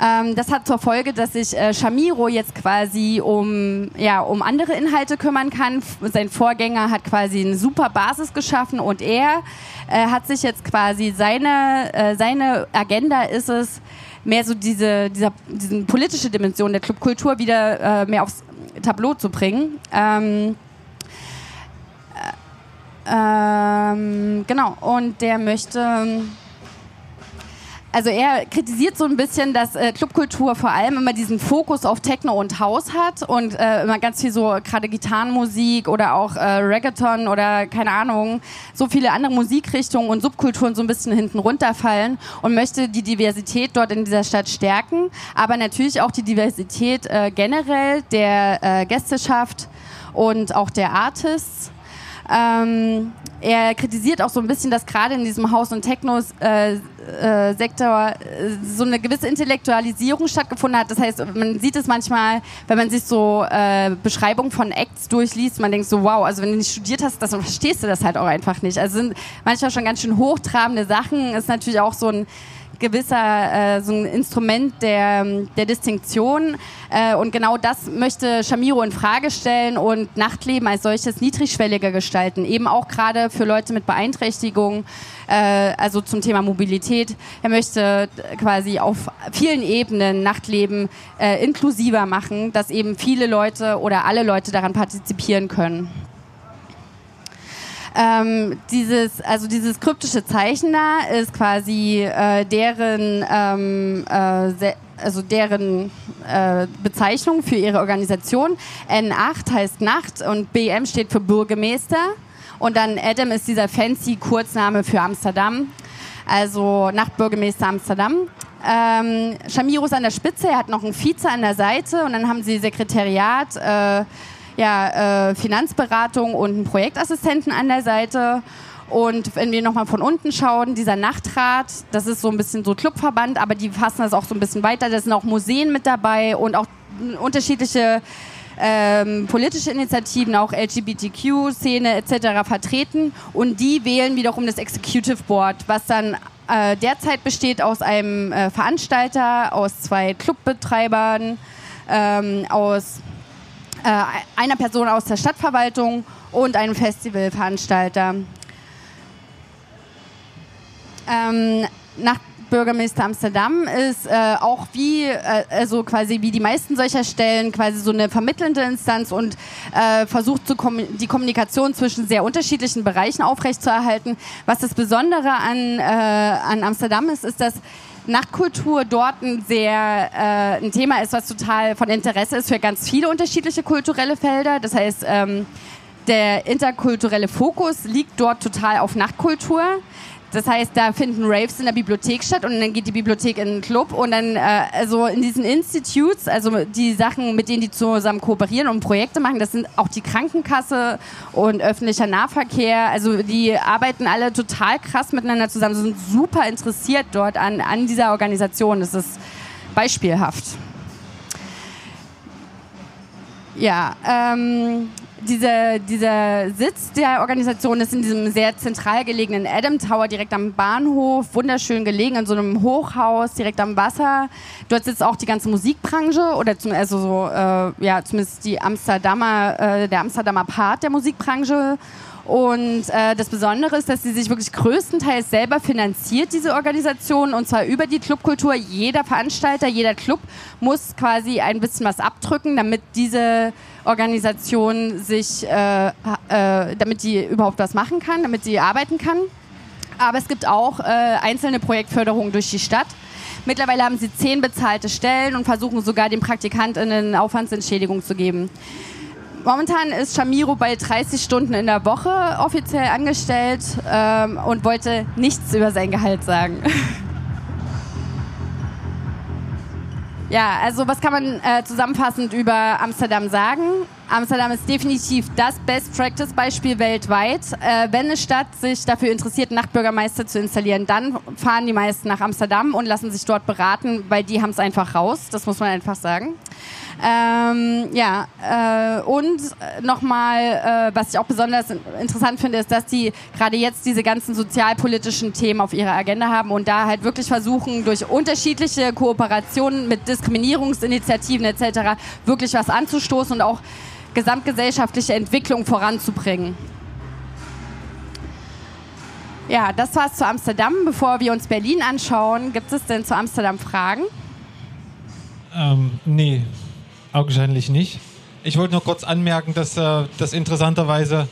Ähm, das hat zur Folge, dass sich äh, Shamiro jetzt quasi um, ja, um andere Inhalte kümmern kann. Sein Vorgänger hat quasi eine super Basis geschaffen und er äh, hat sich jetzt quasi seine, äh, seine Agenda ist es, mehr so diese, dieser, diese politische Dimension der Clubkultur wieder äh, mehr aufs Tableau zu bringen. Ähm, äh, ähm, genau, und der möchte also er kritisiert so ein bisschen, dass äh, Clubkultur vor allem immer diesen Fokus auf Techno und House hat und äh, immer ganz viel so gerade Gitarrenmusik oder auch äh, Reggaeton oder keine Ahnung, so viele andere Musikrichtungen und Subkulturen so ein bisschen hinten runterfallen und möchte die Diversität dort in dieser Stadt stärken, aber natürlich auch die Diversität äh, generell der äh, Gästeschaft und auch der Artists. Ähm, er kritisiert auch so ein bisschen, dass gerade in diesem House- und Techno-Sektor äh, äh, so eine gewisse Intellektualisierung stattgefunden hat. Das heißt, man sieht es manchmal, wenn man sich so äh, Beschreibungen von Acts durchliest, man denkt so, wow, also wenn du nicht studiert hast, dann verstehst du das halt auch einfach nicht. Also sind manchmal schon ganz schön hochtrabende Sachen. Ist natürlich auch so ein gewisser äh, so ein Instrument der, der Distinktion. Äh, und genau das möchte Shamiro in Frage stellen und Nachtleben als solches niedrigschwelliger gestalten. Eben auch gerade für Leute mit Beeinträchtigung, äh, also zum Thema Mobilität. Er möchte quasi auf vielen Ebenen Nachtleben äh, inklusiver machen, dass eben viele Leute oder alle Leute daran partizipieren können. Ähm, dieses, also dieses kryptische Zeichen da ist quasi äh, deren, ähm, äh, also deren äh, Bezeichnung für ihre Organisation. N8 heißt Nacht und BM steht für Bürgermeister. Und dann Adam ist dieser fancy Kurzname für Amsterdam. Also Nachtbürgermeister Amsterdam. Ähm, Shamiro ist an der Spitze, er hat noch einen Vize an der Seite und dann haben sie Sekretariat, äh, ja, äh, Finanzberatung und einen Projektassistenten an der Seite. Und wenn wir nochmal von unten schauen, dieser Nachtrat, das ist so ein bisschen so Clubverband, aber die fassen das auch so ein bisschen weiter. Da sind auch Museen mit dabei und auch unterschiedliche ähm, politische Initiativen, auch LGBTQ-Szene etc. vertreten. Und die wählen wiederum das Executive Board, was dann äh, derzeit besteht aus einem äh, Veranstalter, aus zwei Clubbetreibern, ähm, aus einer Person aus der Stadtverwaltung und einem Festivalveranstalter. Ähm, nach Bürgermeister Amsterdam ist äh, auch wie, äh, also quasi wie die meisten solcher Stellen, quasi so eine vermittelnde Instanz und äh, versucht kom die Kommunikation zwischen sehr unterschiedlichen Bereichen aufrechtzuerhalten. Was das Besondere an, äh, an Amsterdam ist, ist, dass Nachtkultur dort ein sehr äh, ein Thema ist, was total von Interesse ist für ganz viele unterschiedliche kulturelle Felder. Das heißt, ähm, der interkulturelle Fokus liegt dort total auf Nachtkultur. Das heißt, da finden Raves in der Bibliothek statt und dann geht die Bibliothek in den Club und dann, äh, also in diesen Institutes, also die Sachen, mit denen die zusammen kooperieren und Projekte machen, das sind auch die Krankenkasse und öffentlicher Nahverkehr. Also die arbeiten alle total krass miteinander zusammen, sind super interessiert dort an, an dieser Organisation. Das ist beispielhaft. Ja, ähm, diese, dieser Sitz der Organisation ist in diesem sehr zentral gelegenen Adam Tower direkt am Bahnhof, wunderschön gelegen in so einem Hochhaus direkt am Wasser. Dort sitzt auch die ganze Musikbranche oder zum, also so, äh, ja, zumindest die Amsterdamer, äh, der Amsterdamer Part der Musikbranche. Und äh, das Besondere ist, dass sie sich wirklich größtenteils selber finanziert, diese Organisation, und zwar über die Clubkultur. Jeder Veranstalter, jeder Club muss quasi ein bisschen was abdrücken, damit diese Organisation sich, äh, äh, damit die überhaupt was machen kann, damit sie arbeiten kann. Aber es gibt auch äh, einzelne Projektförderungen durch die Stadt. Mittlerweile haben sie zehn bezahlte Stellen und versuchen sogar den PraktikantInnen Aufwandsentschädigung zu geben. Momentan ist Shamiro bei 30 Stunden in der Woche offiziell angestellt ähm, und wollte nichts über sein Gehalt sagen. Ja, also was kann man äh, zusammenfassend über Amsterdam sagen? Amsterdam ist definitiv das Best-Practice-Beispiel weltweit. Äh, wenn eine Stadt sich dafür interessiert, Nachtbürgermeister zu installieren, dann fahren die meisten nach Amsterdam und lassen sich dort beraten, weil die haben es einfach raus. Das muss man einfach sagen. Ähm, ja, äh, und nochmal, äh, was ich auch besonders interessant finde, ist, dass die gerade jetzt diese ganzen sozialpolitischen Themen auf ihrer Agenda haben und da halt wirklich versuchen, durch unterschiedliche Kooperationen mit Diskriminierungsinitiativen etc. wirklich was anzustoßen und auch gesamtgesellschaftliche Entwicklung voranzubringen. Ja, das war's zu Amsterdam. Bevor wir uns Berlin anschauen, gibt es denn zu Amsterdam Fragen? Ähm, nee, augenscheinlich nicht. Ich wollte nur kurz anmerken, dass äh, das interessanterweise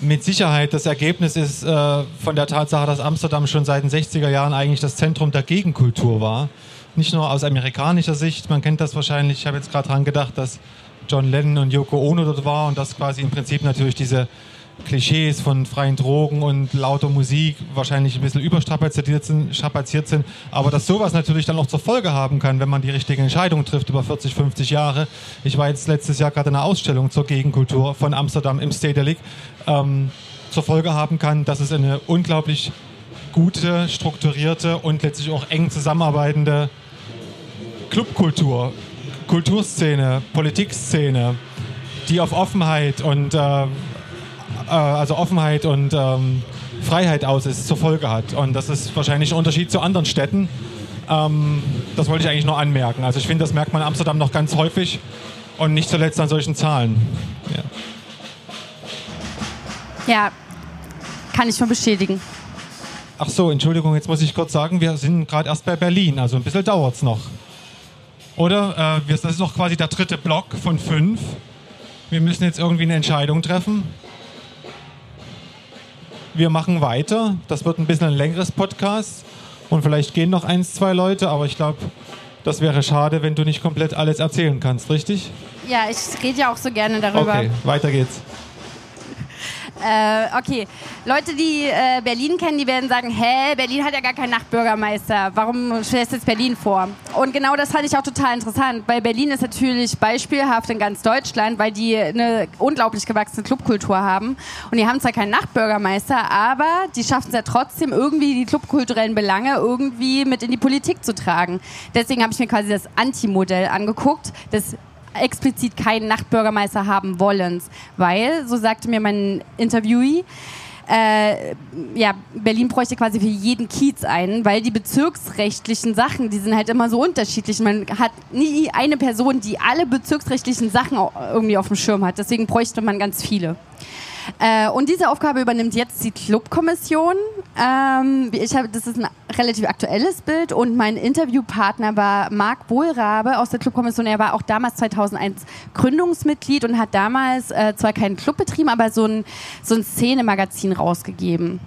mit Sicherheit das Ergebnis ist äh, von der Tatsache, dass Amsterdam schon seit den 60er Jahren eigentlich das Zentrum der Gegenkultur war. Nicht nur aus amerikanischer Sicht, man kennt das wahrscheinlich, ich habe jetzt gerade dran gedacht, dass John Lennon und Yoko Ono dort war und das quasi im Prinzip natürlich diese Klischees von freien Drogen und lauter Musik wahrscheinlich ein bisschen überstrapaziert sind, sind, aber dass sowas natürlich dann auch zur Folge haben kann, wenn man die richtige Entscheidung trifft über 40, 50 Jahre. Ich war jetzt letztes Jahr gerade in einer Ausstellung zur Gegenkultur von Amsterdam im Stedelijk, ähm, zur Folge haben kann, dass es eine unglaublich gute, strukturierte und letztlich auch eng zusammenarbeitende Clubkultur, Kulturszene, Politikszene, die auf Offenheit und äh, äh, also Offenheit und ähm, Freiheit aus ist, zur Folge hat. Und das ist wahrscheinlich ein Unterschied zu anderen Städten. Ähm, das wollte ich eigentlich nur anmerken. Also ich finde, das merkt man in Amsterdam noch ganz häufig und nicht zuletzt an solchen Zahlen. Ja, ja kann ich schon bestätigen. Ach so, Entschuldigung, jetzt muss ich kurz sagen, wir sind gerade erst bei Berlin, also ein bisschen dauert es noch. Oder? Äh, das ist noch quasi der dritte Block von fünf. Wir müssen jetzt irgendwie eine Entscheidung treffen wir machen weiter. Das wird ein bisschen ein längeres Podcast und vielleicht gehen noch eins, zwei Leute, aber ich glaube, das wäre schade, wenn du nicht komplett alles erzählen kannst, richtig? Ja, ich rede ja auch so gerne darüber. Okay, weiter geht's. Äh, okay, Leute, die äh, Berlin kennen, die werden sagen, hä, Berlin hat ja gar keinen Nachtbürgermeister. Warum stellst du jetzt Berlin vor? Und genau das fand ich auch total interessant, weil Berlin ist natürlich beispielhaft in ganz Deutschland, weil die eine unglaublich gewachsene Clubkultur haben. Und die haben zwar keinen Nachtbürgermeister, aber die schaffen es ja trotzdem irgendwie die clubkulturellen Belange irgendwie mit in die Politik zu tragen. Deswegen habe ich mir quasi das Anti-Modell angeguckt, das explizit keinen Nachtbürgermeister haben wollens, weil, so sagte mir mein Interviewee, äh, ja, Berlin bräuchte quasi für jeden Kiez einen, weil die bezirksrechtlichen Sachen, die sind halt immer so unterschiedlich. Man hat nie eine Person, die alle bezirksrechtlichen Sachen irgendwie auf dem Schirm hat. Deswegen bräuchte man ganz viele. Äh, und diese Aufgabe übernimmt jetzt die Clubkommission. Ähm, ich hab, das ist ein relativ aktuelles Bild und mein Interviewpartner war Marc Wohlrabe aus der Clubkommission. Er war auch damals 2001 Gründungsmitglied und hat damals äh, zwar keinen Club betrieben, aber so ein, so ein Szene-Magazin rausgegeben.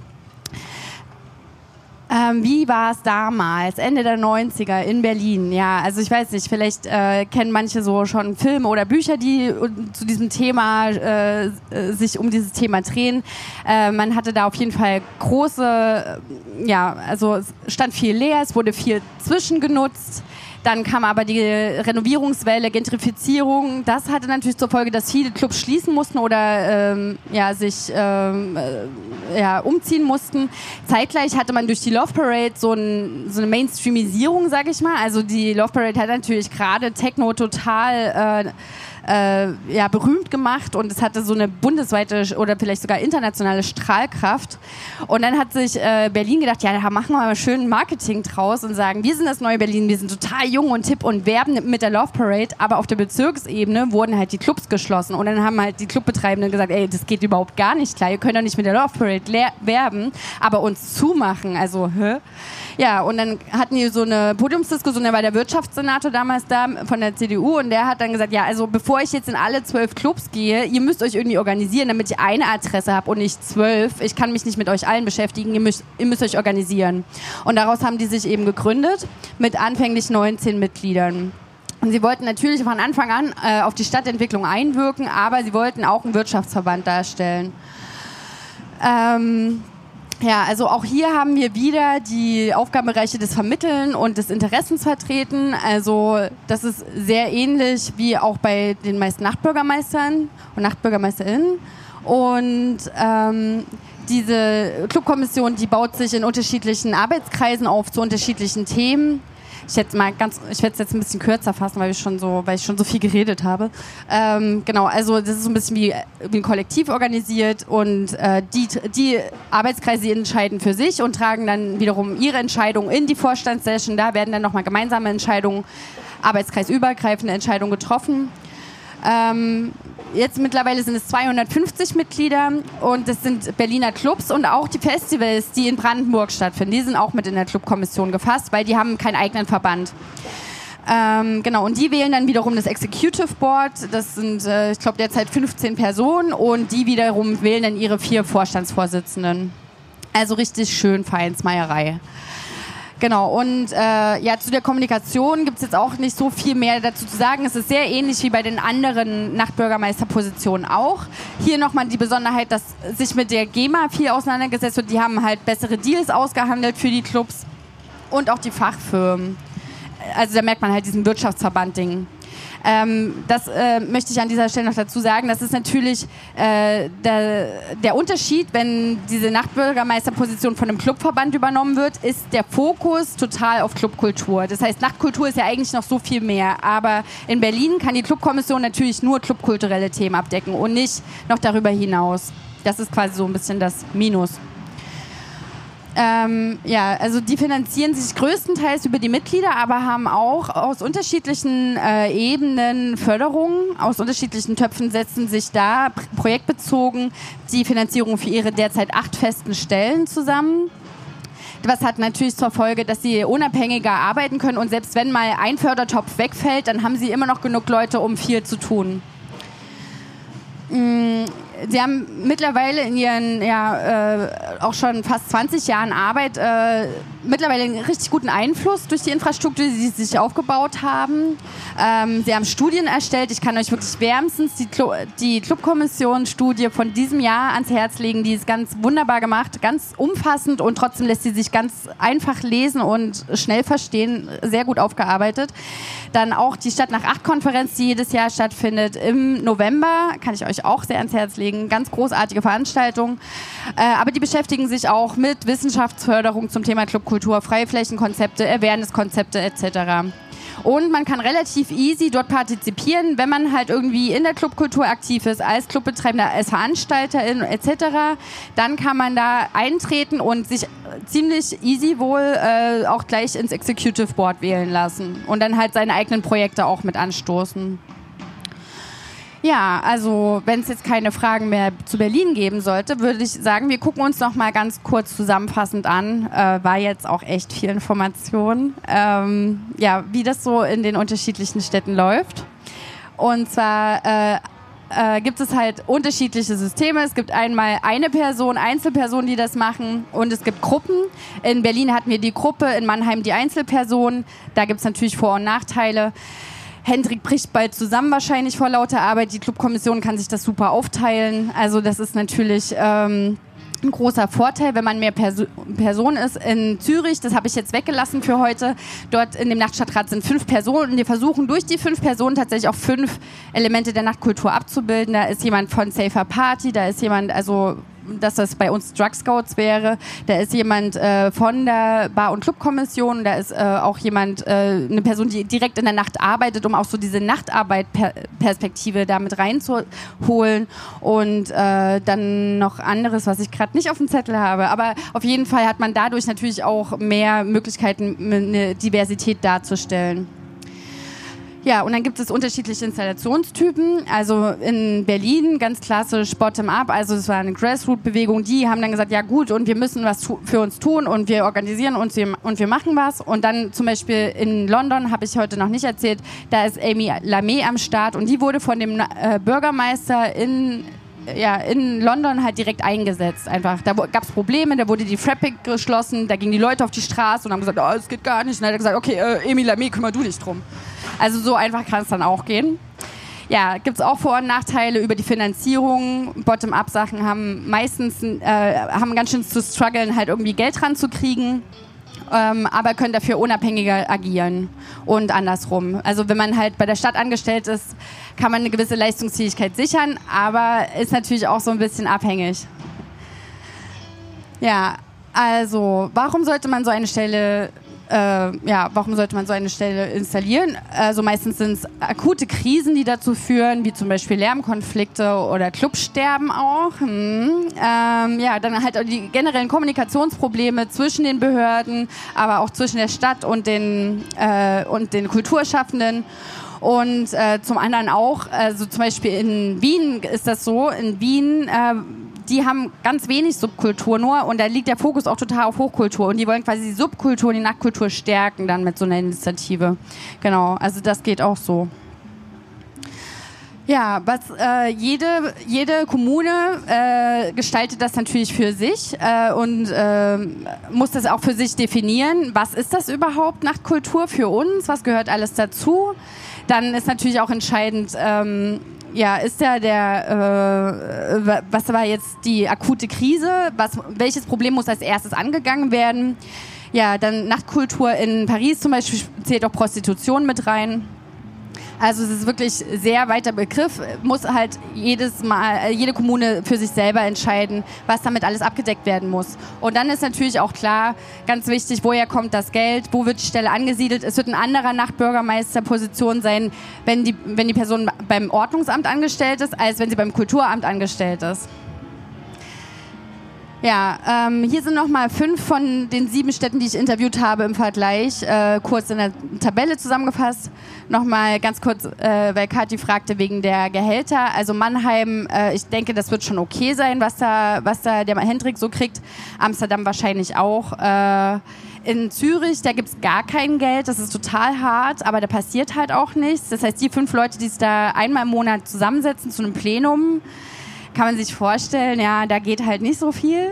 Ähm, wie war es damals, Ende der 90er in Berlin? Ja, also ich weiß nicht, vielleicht äh, kennen manche so schon Filme oder Bücher, die zu diesem Thema äh, sich um dieses Thema drehen. Äh, man hatte da auf jeden Fall große, ja, also es stand viel leer, es wurde viel zwischengenutzt. Dann kam aber die Renovierungswelle, Gentrifizierung. Das hatte natürlich zur Folge, dass viele Clubs schließen mussten oder ähm, ja, sich ähm, äh, ja, umziehen mussten. Zeitgleich hatte man durch die Love Parade so, ein, so eine Mainstreamisierung, sag ich mal. Also die Love Parade hat natürlich gerade Techno total äh, äh, ja, berühmt gemacht und es hatte so eine bundesweite oder vielleicht sogar internationale Strahlkraft. Und dann hat sich äh, Berlin gedacht, ja, da machen wir mal schön Marketing draus und sagen, wir sind das neue Berlin, wir sind total jung und tipp und werben mit der Love Parade, aber auf der Bezirksebene wurden halt die Clubs geschlossen und dann haben halt die Clubbetreibenden gesagt, ey, das geht überhaupt gar nicht klar, ihr könnt doch nicht mit der Love Parade werben, aber uns zumachen, also, hä? Ja, und dann hatten die so eine Podiumsdiskussion, da war der Wirtschaftssenator damals da von der CDU und der hat dann gesagt, ja, also bevor ich jetzt in alle zwölf Clubs gehe, ihr müsst euch irgendwie organisieren, damit ich eine Adresse habe und nicht zwölf. Ich kann mich nicht mit euch allen beschäftigen, ihr müsst, ihr müsst euch organisieren. Und daraus haben die sich eben gegründet mit anfänglich 19 Mitgliedern. Und sie wollten natürlich von Anfang an äh, auf die Stadtentwicklung einwirken, aber sie wollten auch einen Wirtschaftsverband darstellen. Ähm, ja, also auch hier haben wir wieder die Aufgabenbereiche des Vermitteln und des Interessens vertreten. Also das ist sehr ähnlich wie auch bei den meisten Nachtbürgermeistern und Nachtbürgermeisterinnen. Und ähm, diese Clubkommission, die baut sich in unterschiedlichen Arbeitskreisen auf zu unterschiedlichen Themen ich jetzt mal ganz, ich werde es jetzt ein bisschen kürzer fassen, weil ich schon so, weil ich schon so viel geredet habe. Ähm, genau, also das ist so ein bisschen wie, wie ein Kollektiv organisiert und äh, die, die Arbeitskreise entscheiden für sich und tragen dann wiederum ihre Entscheidungen in die Vorstandssession. Da werden dann nochmal gemeinsame Entscheidungen, arbeitskreisübergreifende Entscheidungen getroffen. Ähm, jetzt mittlerweile sind es 250 Mitglieder und es sind Berliner Clubs und auch die Festivals, die in Brandenburg stattfinden, die sind auch mit in der Clubkommission gefasst, weil die haben keinen eigenen Verband. Ähm, genau, und die wählen dann wiederum das Executive Board. Das sind, äh, ich glaube, derzeit 15 Personen und die wiederum wählen dann ihre vier Vorstandsvorsitzenden. Also richtig schön Vereinsmeierei. Genau, und äh, ja, zu der Kommunikation gibt es jetzt auch nicht so viel mehr dazu zu sagen. Es ist sehr ähnlich wie bei den anderen Nachtbürgermeisterpositionen auch. Hier nochmal die Besonderheit, dass sich mit der GEMA viel auseinandergesetzt wird. Die haben halt bessere Deals ausgehandelt für die Clubs und auch die Fachfirmen. Also da merkt man halt diesen Wirtschaftsverband-Ding. Ähm, das äh, möchte ich an dieser Stelle noch dazu sagen. Das ist natürlich äh, der, der Unterschied, wenn diese Nachtbürgermeisterposition von einem Clubverband übernommen wird, ist der Fokus total auf Clubkultur. Das heißt, Nachtkultur ist ja eigentlich noch so viel mehr. Aber in Berlin kann die Clubkommission natürlich nur clubkulturelle Themen abdecken und nicht noch darüber hinaus. Das ist quasi so ein bisschen das Minus. Ähm, ja, also die finanzieren sich größtenteils über die Mitglieder, aber haben auch aus unterschiedlichen äh, Ebenen Förderungen, aus unterschiedlichen Töpfen setzen sich da projektbezogen die Finanzierung für ihre derzeit acht festen Stellen zusammen. Was hat natürlich zur Folge, dass sie unabhängiger arbeiten können und selbst wenn mal ein Fördertopf wegfällt, dann haben sie immer noch genug Leute, um viel zu tun. Mm, Sie haben mittlerweile in Ihren ja, äh, auch schon fast 20 Jahren Arbeit äh, mittlerweile einen richtig guten Einfluss durch die Infrastruktur, die Sie sich aufgebaut haben. Ähm, Sie haben Studien erstellt. Ich kann euch wirklich wärmstens die, Cl die Clubkommission-Studie von diesem Jahr ans Herz legen. Die ist ganz wunderbar gemacht, ganz umfassend und trotzdem lässt sie sich ganz einfach lesen und schnell verstehen. Sehr gut aufgearbeitet. Dann auch die Stadt nach acht Konferenz, die jedes Jahr stattfindet im November, kann ich euch auch sehr ans Herz legen deswegen ganz großartige Veranstaltung. Äh, aber die beschäftigen sich auch mit Wissenschaftsförderung zum Thema Clubkultur, Freiflächenkonzepte, Awareness-Konzepte etc. Und man kann relativ easy dort partizipieren, wenn man halt irgendwie in der Clubkultur aktiv ist, als Clubbetreibender, als Veranstalterin etc. Dann kann man da eintreten und sich ziemlich easy wohl äh, auch gleich ins Executive Board wählen lassen und dann halt seine eigenen Projekte auch mit anstoßen. Ja, also wenn es jetzt keine Fragen mehr zu Berlin geben sollte, würde ich sagen, wir gucken uns noch mal ganz kurz zusammenfassend an. Äh, war jetzt auch echt viel Information. Ähm, ja, wie das so in den unterschiedlichen Städten läuft. Und zwar äh, äh, gibt es halt unterschiedliche Systeme. Es gibt einmal eine Person, Einzelpersonen, die das machen und es gibt Gruppen. In Berlin hatten wir die Gruppe, in Mannheim die Einzelperson. Da gibt es natürlich Vor- und Nachteile. Hendrik bricht bald zusammen wahrscheinlich vor lauter Arbeit. Die Clubkommission kann sich das super aufteilen. Also das ist natürlich ähm, ein großer Vorteil, wenn man mehr Perso Person ist. In Zürich, das habe ich jetzt weggelassen für heute, dort in dem Nachtstadtrat sind fünf Personen und wir versuchen durch die fünf Personen tatsächlich auch fünf Elemente der Nachtkultur abzubilden. Da ist jemand von Safer Party, da ist jemand, also dass das bei uns Drug Scouts wäre. Da ist jemand äh, von der Bar- und Clubkommission, da ist äh, auch jemand, äh, eine Person, die direkt in der Nacht arbeitet, um auch so diese Nachtarbeit-Perspektive damit reinzuholen. Und äh, dann noch anderes, was ich gerade nicht auf dem Zettel habe. Aber auf jeden Fall hat man dadurch natürlich auch mehr Möglichkeiten, eine Diversität darzustellen. Ja, und dann gibt es unterschiedliche Installationstypen. Also in Berlin ganz klassisch Bottom-up, also es war eine Grassroot-Bewegung. Die haben dann gesagt, ja gut, und wir müssen was für uns tun und wir organisieren uns und wir machen was. Und dann zum Beispiel in London, habe ich heute noch nicht erzählt, da ist Amy Lamé am Start und die wurde von dem äh, Bürgermeister in ja, in London halt direkt eingesetzt. Einfach, da gab es Probleme, da wurde die Frapping geschlossen, da gingen die Leute auf die Straße und haben gesagt, oh, es geht gar nicht. Und dann hat er gesagt, okay, äh, Emil Lamé, kümmer du dich drum. Also so einfach kann es dann auch gehen. Ja, gibt es auch Vor- und Nachteile über die Finanzierung. Bottom-up-Sachen haben meistens äh, haben ganz schön zu strugglen, halt irgendwie Geld ranzukriegen. Ähm, aber können dafür unabhängiger agieren und andersrum. Also wenn man halt bei der Stadt angestellt ist, kann man eine gewisse Leistungsfähigkeit sichern, aber ist natürlich auch so ein bisschen abhängig. Ja, also warum sollte man so eine Stelle äh, ja, warum sollte man so eine Stelle installieren? Also meistens sind es akute Krisen, die dazu führen, wie zum Beispiel Lärmkonflikte oder Clubsterben auch. Hm. Ähm, ja, dann halt auch die generellen Kommunikationsprobleme zwischen den Behörden, aber auch zwischen der Stadt und den, äh, und den Kulturschaffenden. Und äh, zum anderen auch, also zum Beispiel in Wien ist das so, in Wien äh, die haben ganz wenig Subkultur nur und da liegt der Fokus auch total auf Hochkultur und die wollen quasi die Subkultur und die Nachtkultur stärken dann mit so einer Initiative. Genau, also das geht auch so. Ja, was äh, jede, jede Kommune äh, gestaltet das natürlich für sich äh, und äh, muss das auch für sich definieren. Was ist das überhaupt, Nachtkultur für uns? Was gehört alles dazu? Dann ist natürlich auch entscheidend, ähm, ja, ist ja der, äh, was war jetzt die akute Krise? Was, welches Problem muss als erstes angegangen werden? Ja, dann Nachtkultur in Paris zum Beispiel zählt auch Prostitution mit rein. Also es ist wirklich sehr weiter Begriff. Muss halt jedes Mal, äh, jede Kommune für sich selber entscheiden, was damit alles abgedeckt werden muss. Und dann ist natürlich auch klar, ganz wichtig, woher kommt das Geld, wo wird die Stelle angesiedelt. Es wird ein anderer Nachtbürgermeisterposition sein, wenn die, wenn die Person beim Ordnungsamt angestellt ist, als wenn sie beim Kulturamt angestellt ist. Ja, ähm, hier sind nochmal fünf von den sieben Städten, die ich interviewt habe im Vergleich, äh, kurz in der Tabelle zusammengefasst. Nochmal ganz kurz, äh, weil Kathi fragte wegen der Gehälter. Also Mannheim, äh, ich denke, das wird schon okay sein, was da, was da der Hendrik so kriegt. Amsterdam wahrscheinlich auch. Äh, in Zürich, da gibt es gar kein Geld, das ist total hart, aber da passiert halt auch nichts. Das heißt, die fünf Leute, die sich da einmal im Monat zusammensetzen zu einem Plenum, kann man sich vorstellen, ja, da geht halt nicht so viel.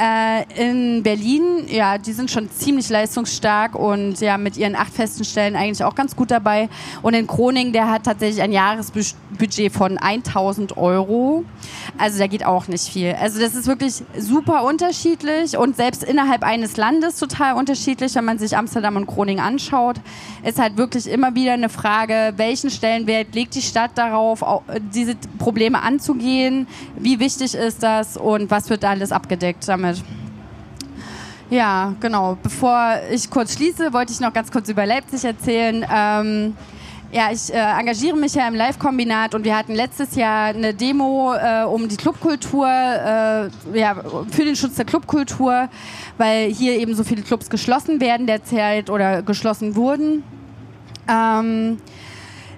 Äh, in Berlin, ja, die sind schon ziemlich leistungsstark und ja, mit ihren acht festen Stellen eigentlich auch ganz gut dabei. Und in Kroning, der hat tatsächlich ein Jahresbudget von 1000 Euro. Also da geht auch nicht viel. Also das ist wirklich super unterschiedlich und selbst innerhalb eines Landes total unterschiedlich, wenn man sich Amsterdam und Kroning anschaut. Ist halt wirklich immer wieder eine Frage, welchen Stellenwert legt die Stadt darauf, diese Probleme anzugehen? Wie wichtig ist das und was wird da alles abgedeckt damit? Damit. Ja, genau. Bevor ich kurz schließe, wollte ich noch ganz kurz über Leipzig erzählen. Ähm, ja, ich äh, engagiere mich ja im Live-Kombinat und wir hatten letztes Jahr eine Demo äh, um die Clubkultur, äh, ja, für den Schutz der Clubkultur, weil hier eben so viele Clubs geschlossen werden derzeit oder geschlossen wurden. Ähm,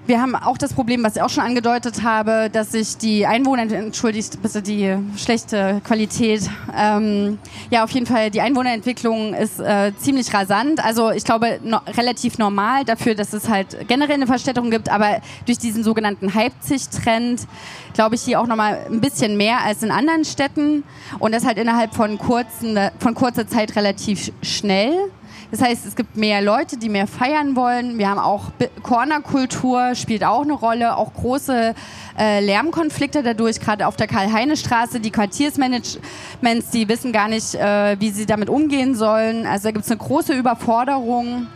wir haben auch das Problem, was ich auch schon angedeutet habe, dass sich die Einwohner, entschuldigt bitte die schlechte Qualität, ähm, ja auf jeden Fall die Einwohnerentwicklung ist äh, ziemlich rasant. Also ich glaube no, relativ normal dafür, dass es halt generell eine Verstädterung gibt, aber durch diesen sogenannten Leipzig-Trend glaube ich hier auch nochmal ein bisschen mehr als in anderen Städten und das halt innerhalb von, kurzen, von kurzer Zeit relativ schnell. Das heißt, es gibt mehr Leute, die mehr feiern wollen. Wir haben auch Cornerkultur, spielt auch eine Rolle, auch große äh, Lärmkonflikte dadurch, gerade auf der Karl-Heine-Straße. Die Quartiersmanagements, die wissen gar nicht, äh, wie sie damit umgehen sollen. Also da gibt es eine große Überforderung.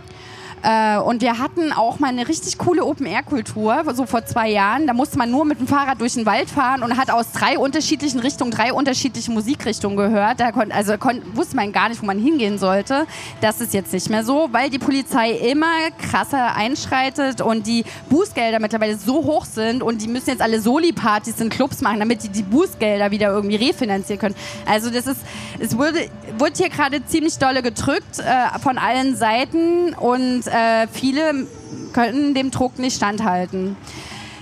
Äh, und wir hatten auch mal eine richtig coole Open-Air-Kultur, so vor zwei Jahren. Da musste man nur mit dem Fahrrad durch den Wald fahren und hat aus drei unterschiedlichen Richtungen drei unterschiedliche Musikrichtungen gehört. Da kon also kon wusste man gar nicht, wo man hingehen sollte. Das ist jetzt nicht mehr so, weil die Polizei immer krasser einschreitet und die Bußgelder mittlerweile so hoch sind und die müssen jetzt alle Soli-Partys in Clubs machen, damit die die Bußgelder wieder irgendwie refinanzieren können. Also das ist, es wurde, wurde hier gerade ziemlich dolle gedrückt äh, von allen Seiten und äh, viele können dem Druck nicht standhalten.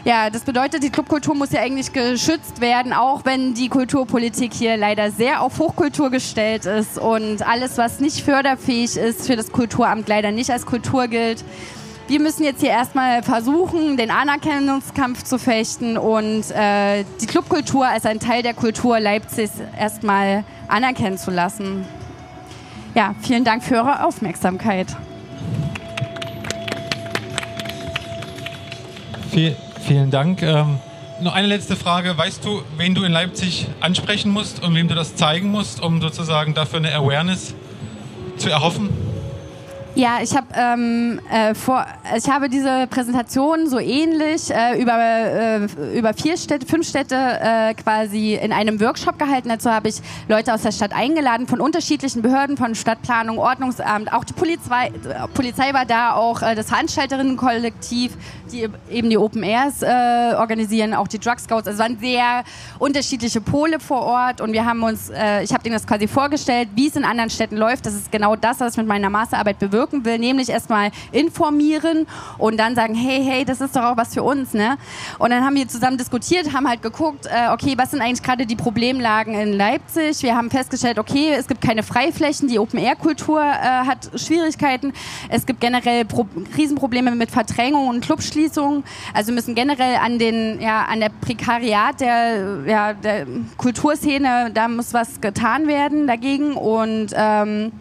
Ja, das bedeutet, die Clubkultur muss ja eigentlich geschützt werden, auch wenn die Kulturpolitik hier leider sehr auf Hochkultur gestellt ist und alles, was nicht förderfähig ist, für das Kulturamt leider nicht als Kultur gilt. Wir müssen jetzt hier erstmal versuchen, den Anerkennungskampf zu fechten und äh, die Clubkultur als ein Teil der Kultur Leipzigs erstmal anerkennen zu lassen. Ja, vielen Dank für eure Aufmerksamkeit. Viel, vielen Dank. Ähm, noch eine letzte Frage. Weißt du, wen du in Leipzig ansprechen musst und wem du das zeigen musst, um sozusagen dafür eine Awareness zu erhoffen? Ja, ich habe ähm, äh, vor, ich habe diese Präsentation so ähnlich äh, über äh, über vier Städte, fünf Städte äh, quasi in einem Workshop gehalten. Dazu habe ich Leute aus der Stadt eingeladen von unterschiedlichen Behörden, von Stadtplanung, Ordnungsamt, auch die Polizei, Polizei war da, auch äh, das Veranstalterinnenkollektiv, die eben die Open Airs äh, organisieren, auch die Drug Scouts. Also es waren sehr unterschiedliche Pole vor Ort und wir haben uns, äh, ich habe denen das quasi vorgestellt, wie es in anderen Städten läuft. Das ist genau das, was ich mit meiner Masterarbeit bewirkt bewirken will, nämlich erstmal informieren und dann sagen, hey, hey, das ist doch auch was für uns, ne? Und dann haben wir zusammen diskutiert, haben halt geguckt, äh, okay, was sind eigentlich gerade die Problemlagen in Leipzig? Wir haben festgestellt, okay, es gibt keine Freiflächen, die Open-Air-Kultur äh, hat Schwierigkeiten, es gibt generell Pro Riesenprobleme mit Verdrängung und Clubschließungen, also müssen generell an den, ja, an der Prekariat der, ja, der Kulturszene, da muss was getan werden dagegen und ähm,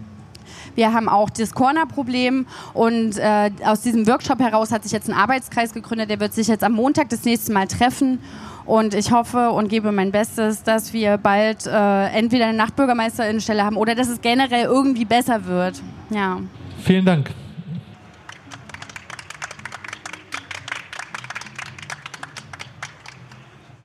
wir haben auch das Corner-Problem und äh, aus diesem Workshop heraus hat sich jetzt ein Arbeitskreis gegründet, der wird sich jetzt am Montag das nächste Mal treffen. Und ich hoffe und gebe mein Bestes, dass wir bald äh, entweder eine Nachtbürgermeisterinstelle haben oder dass es generell irgendwie besser wird. Ja. Vielen Dank.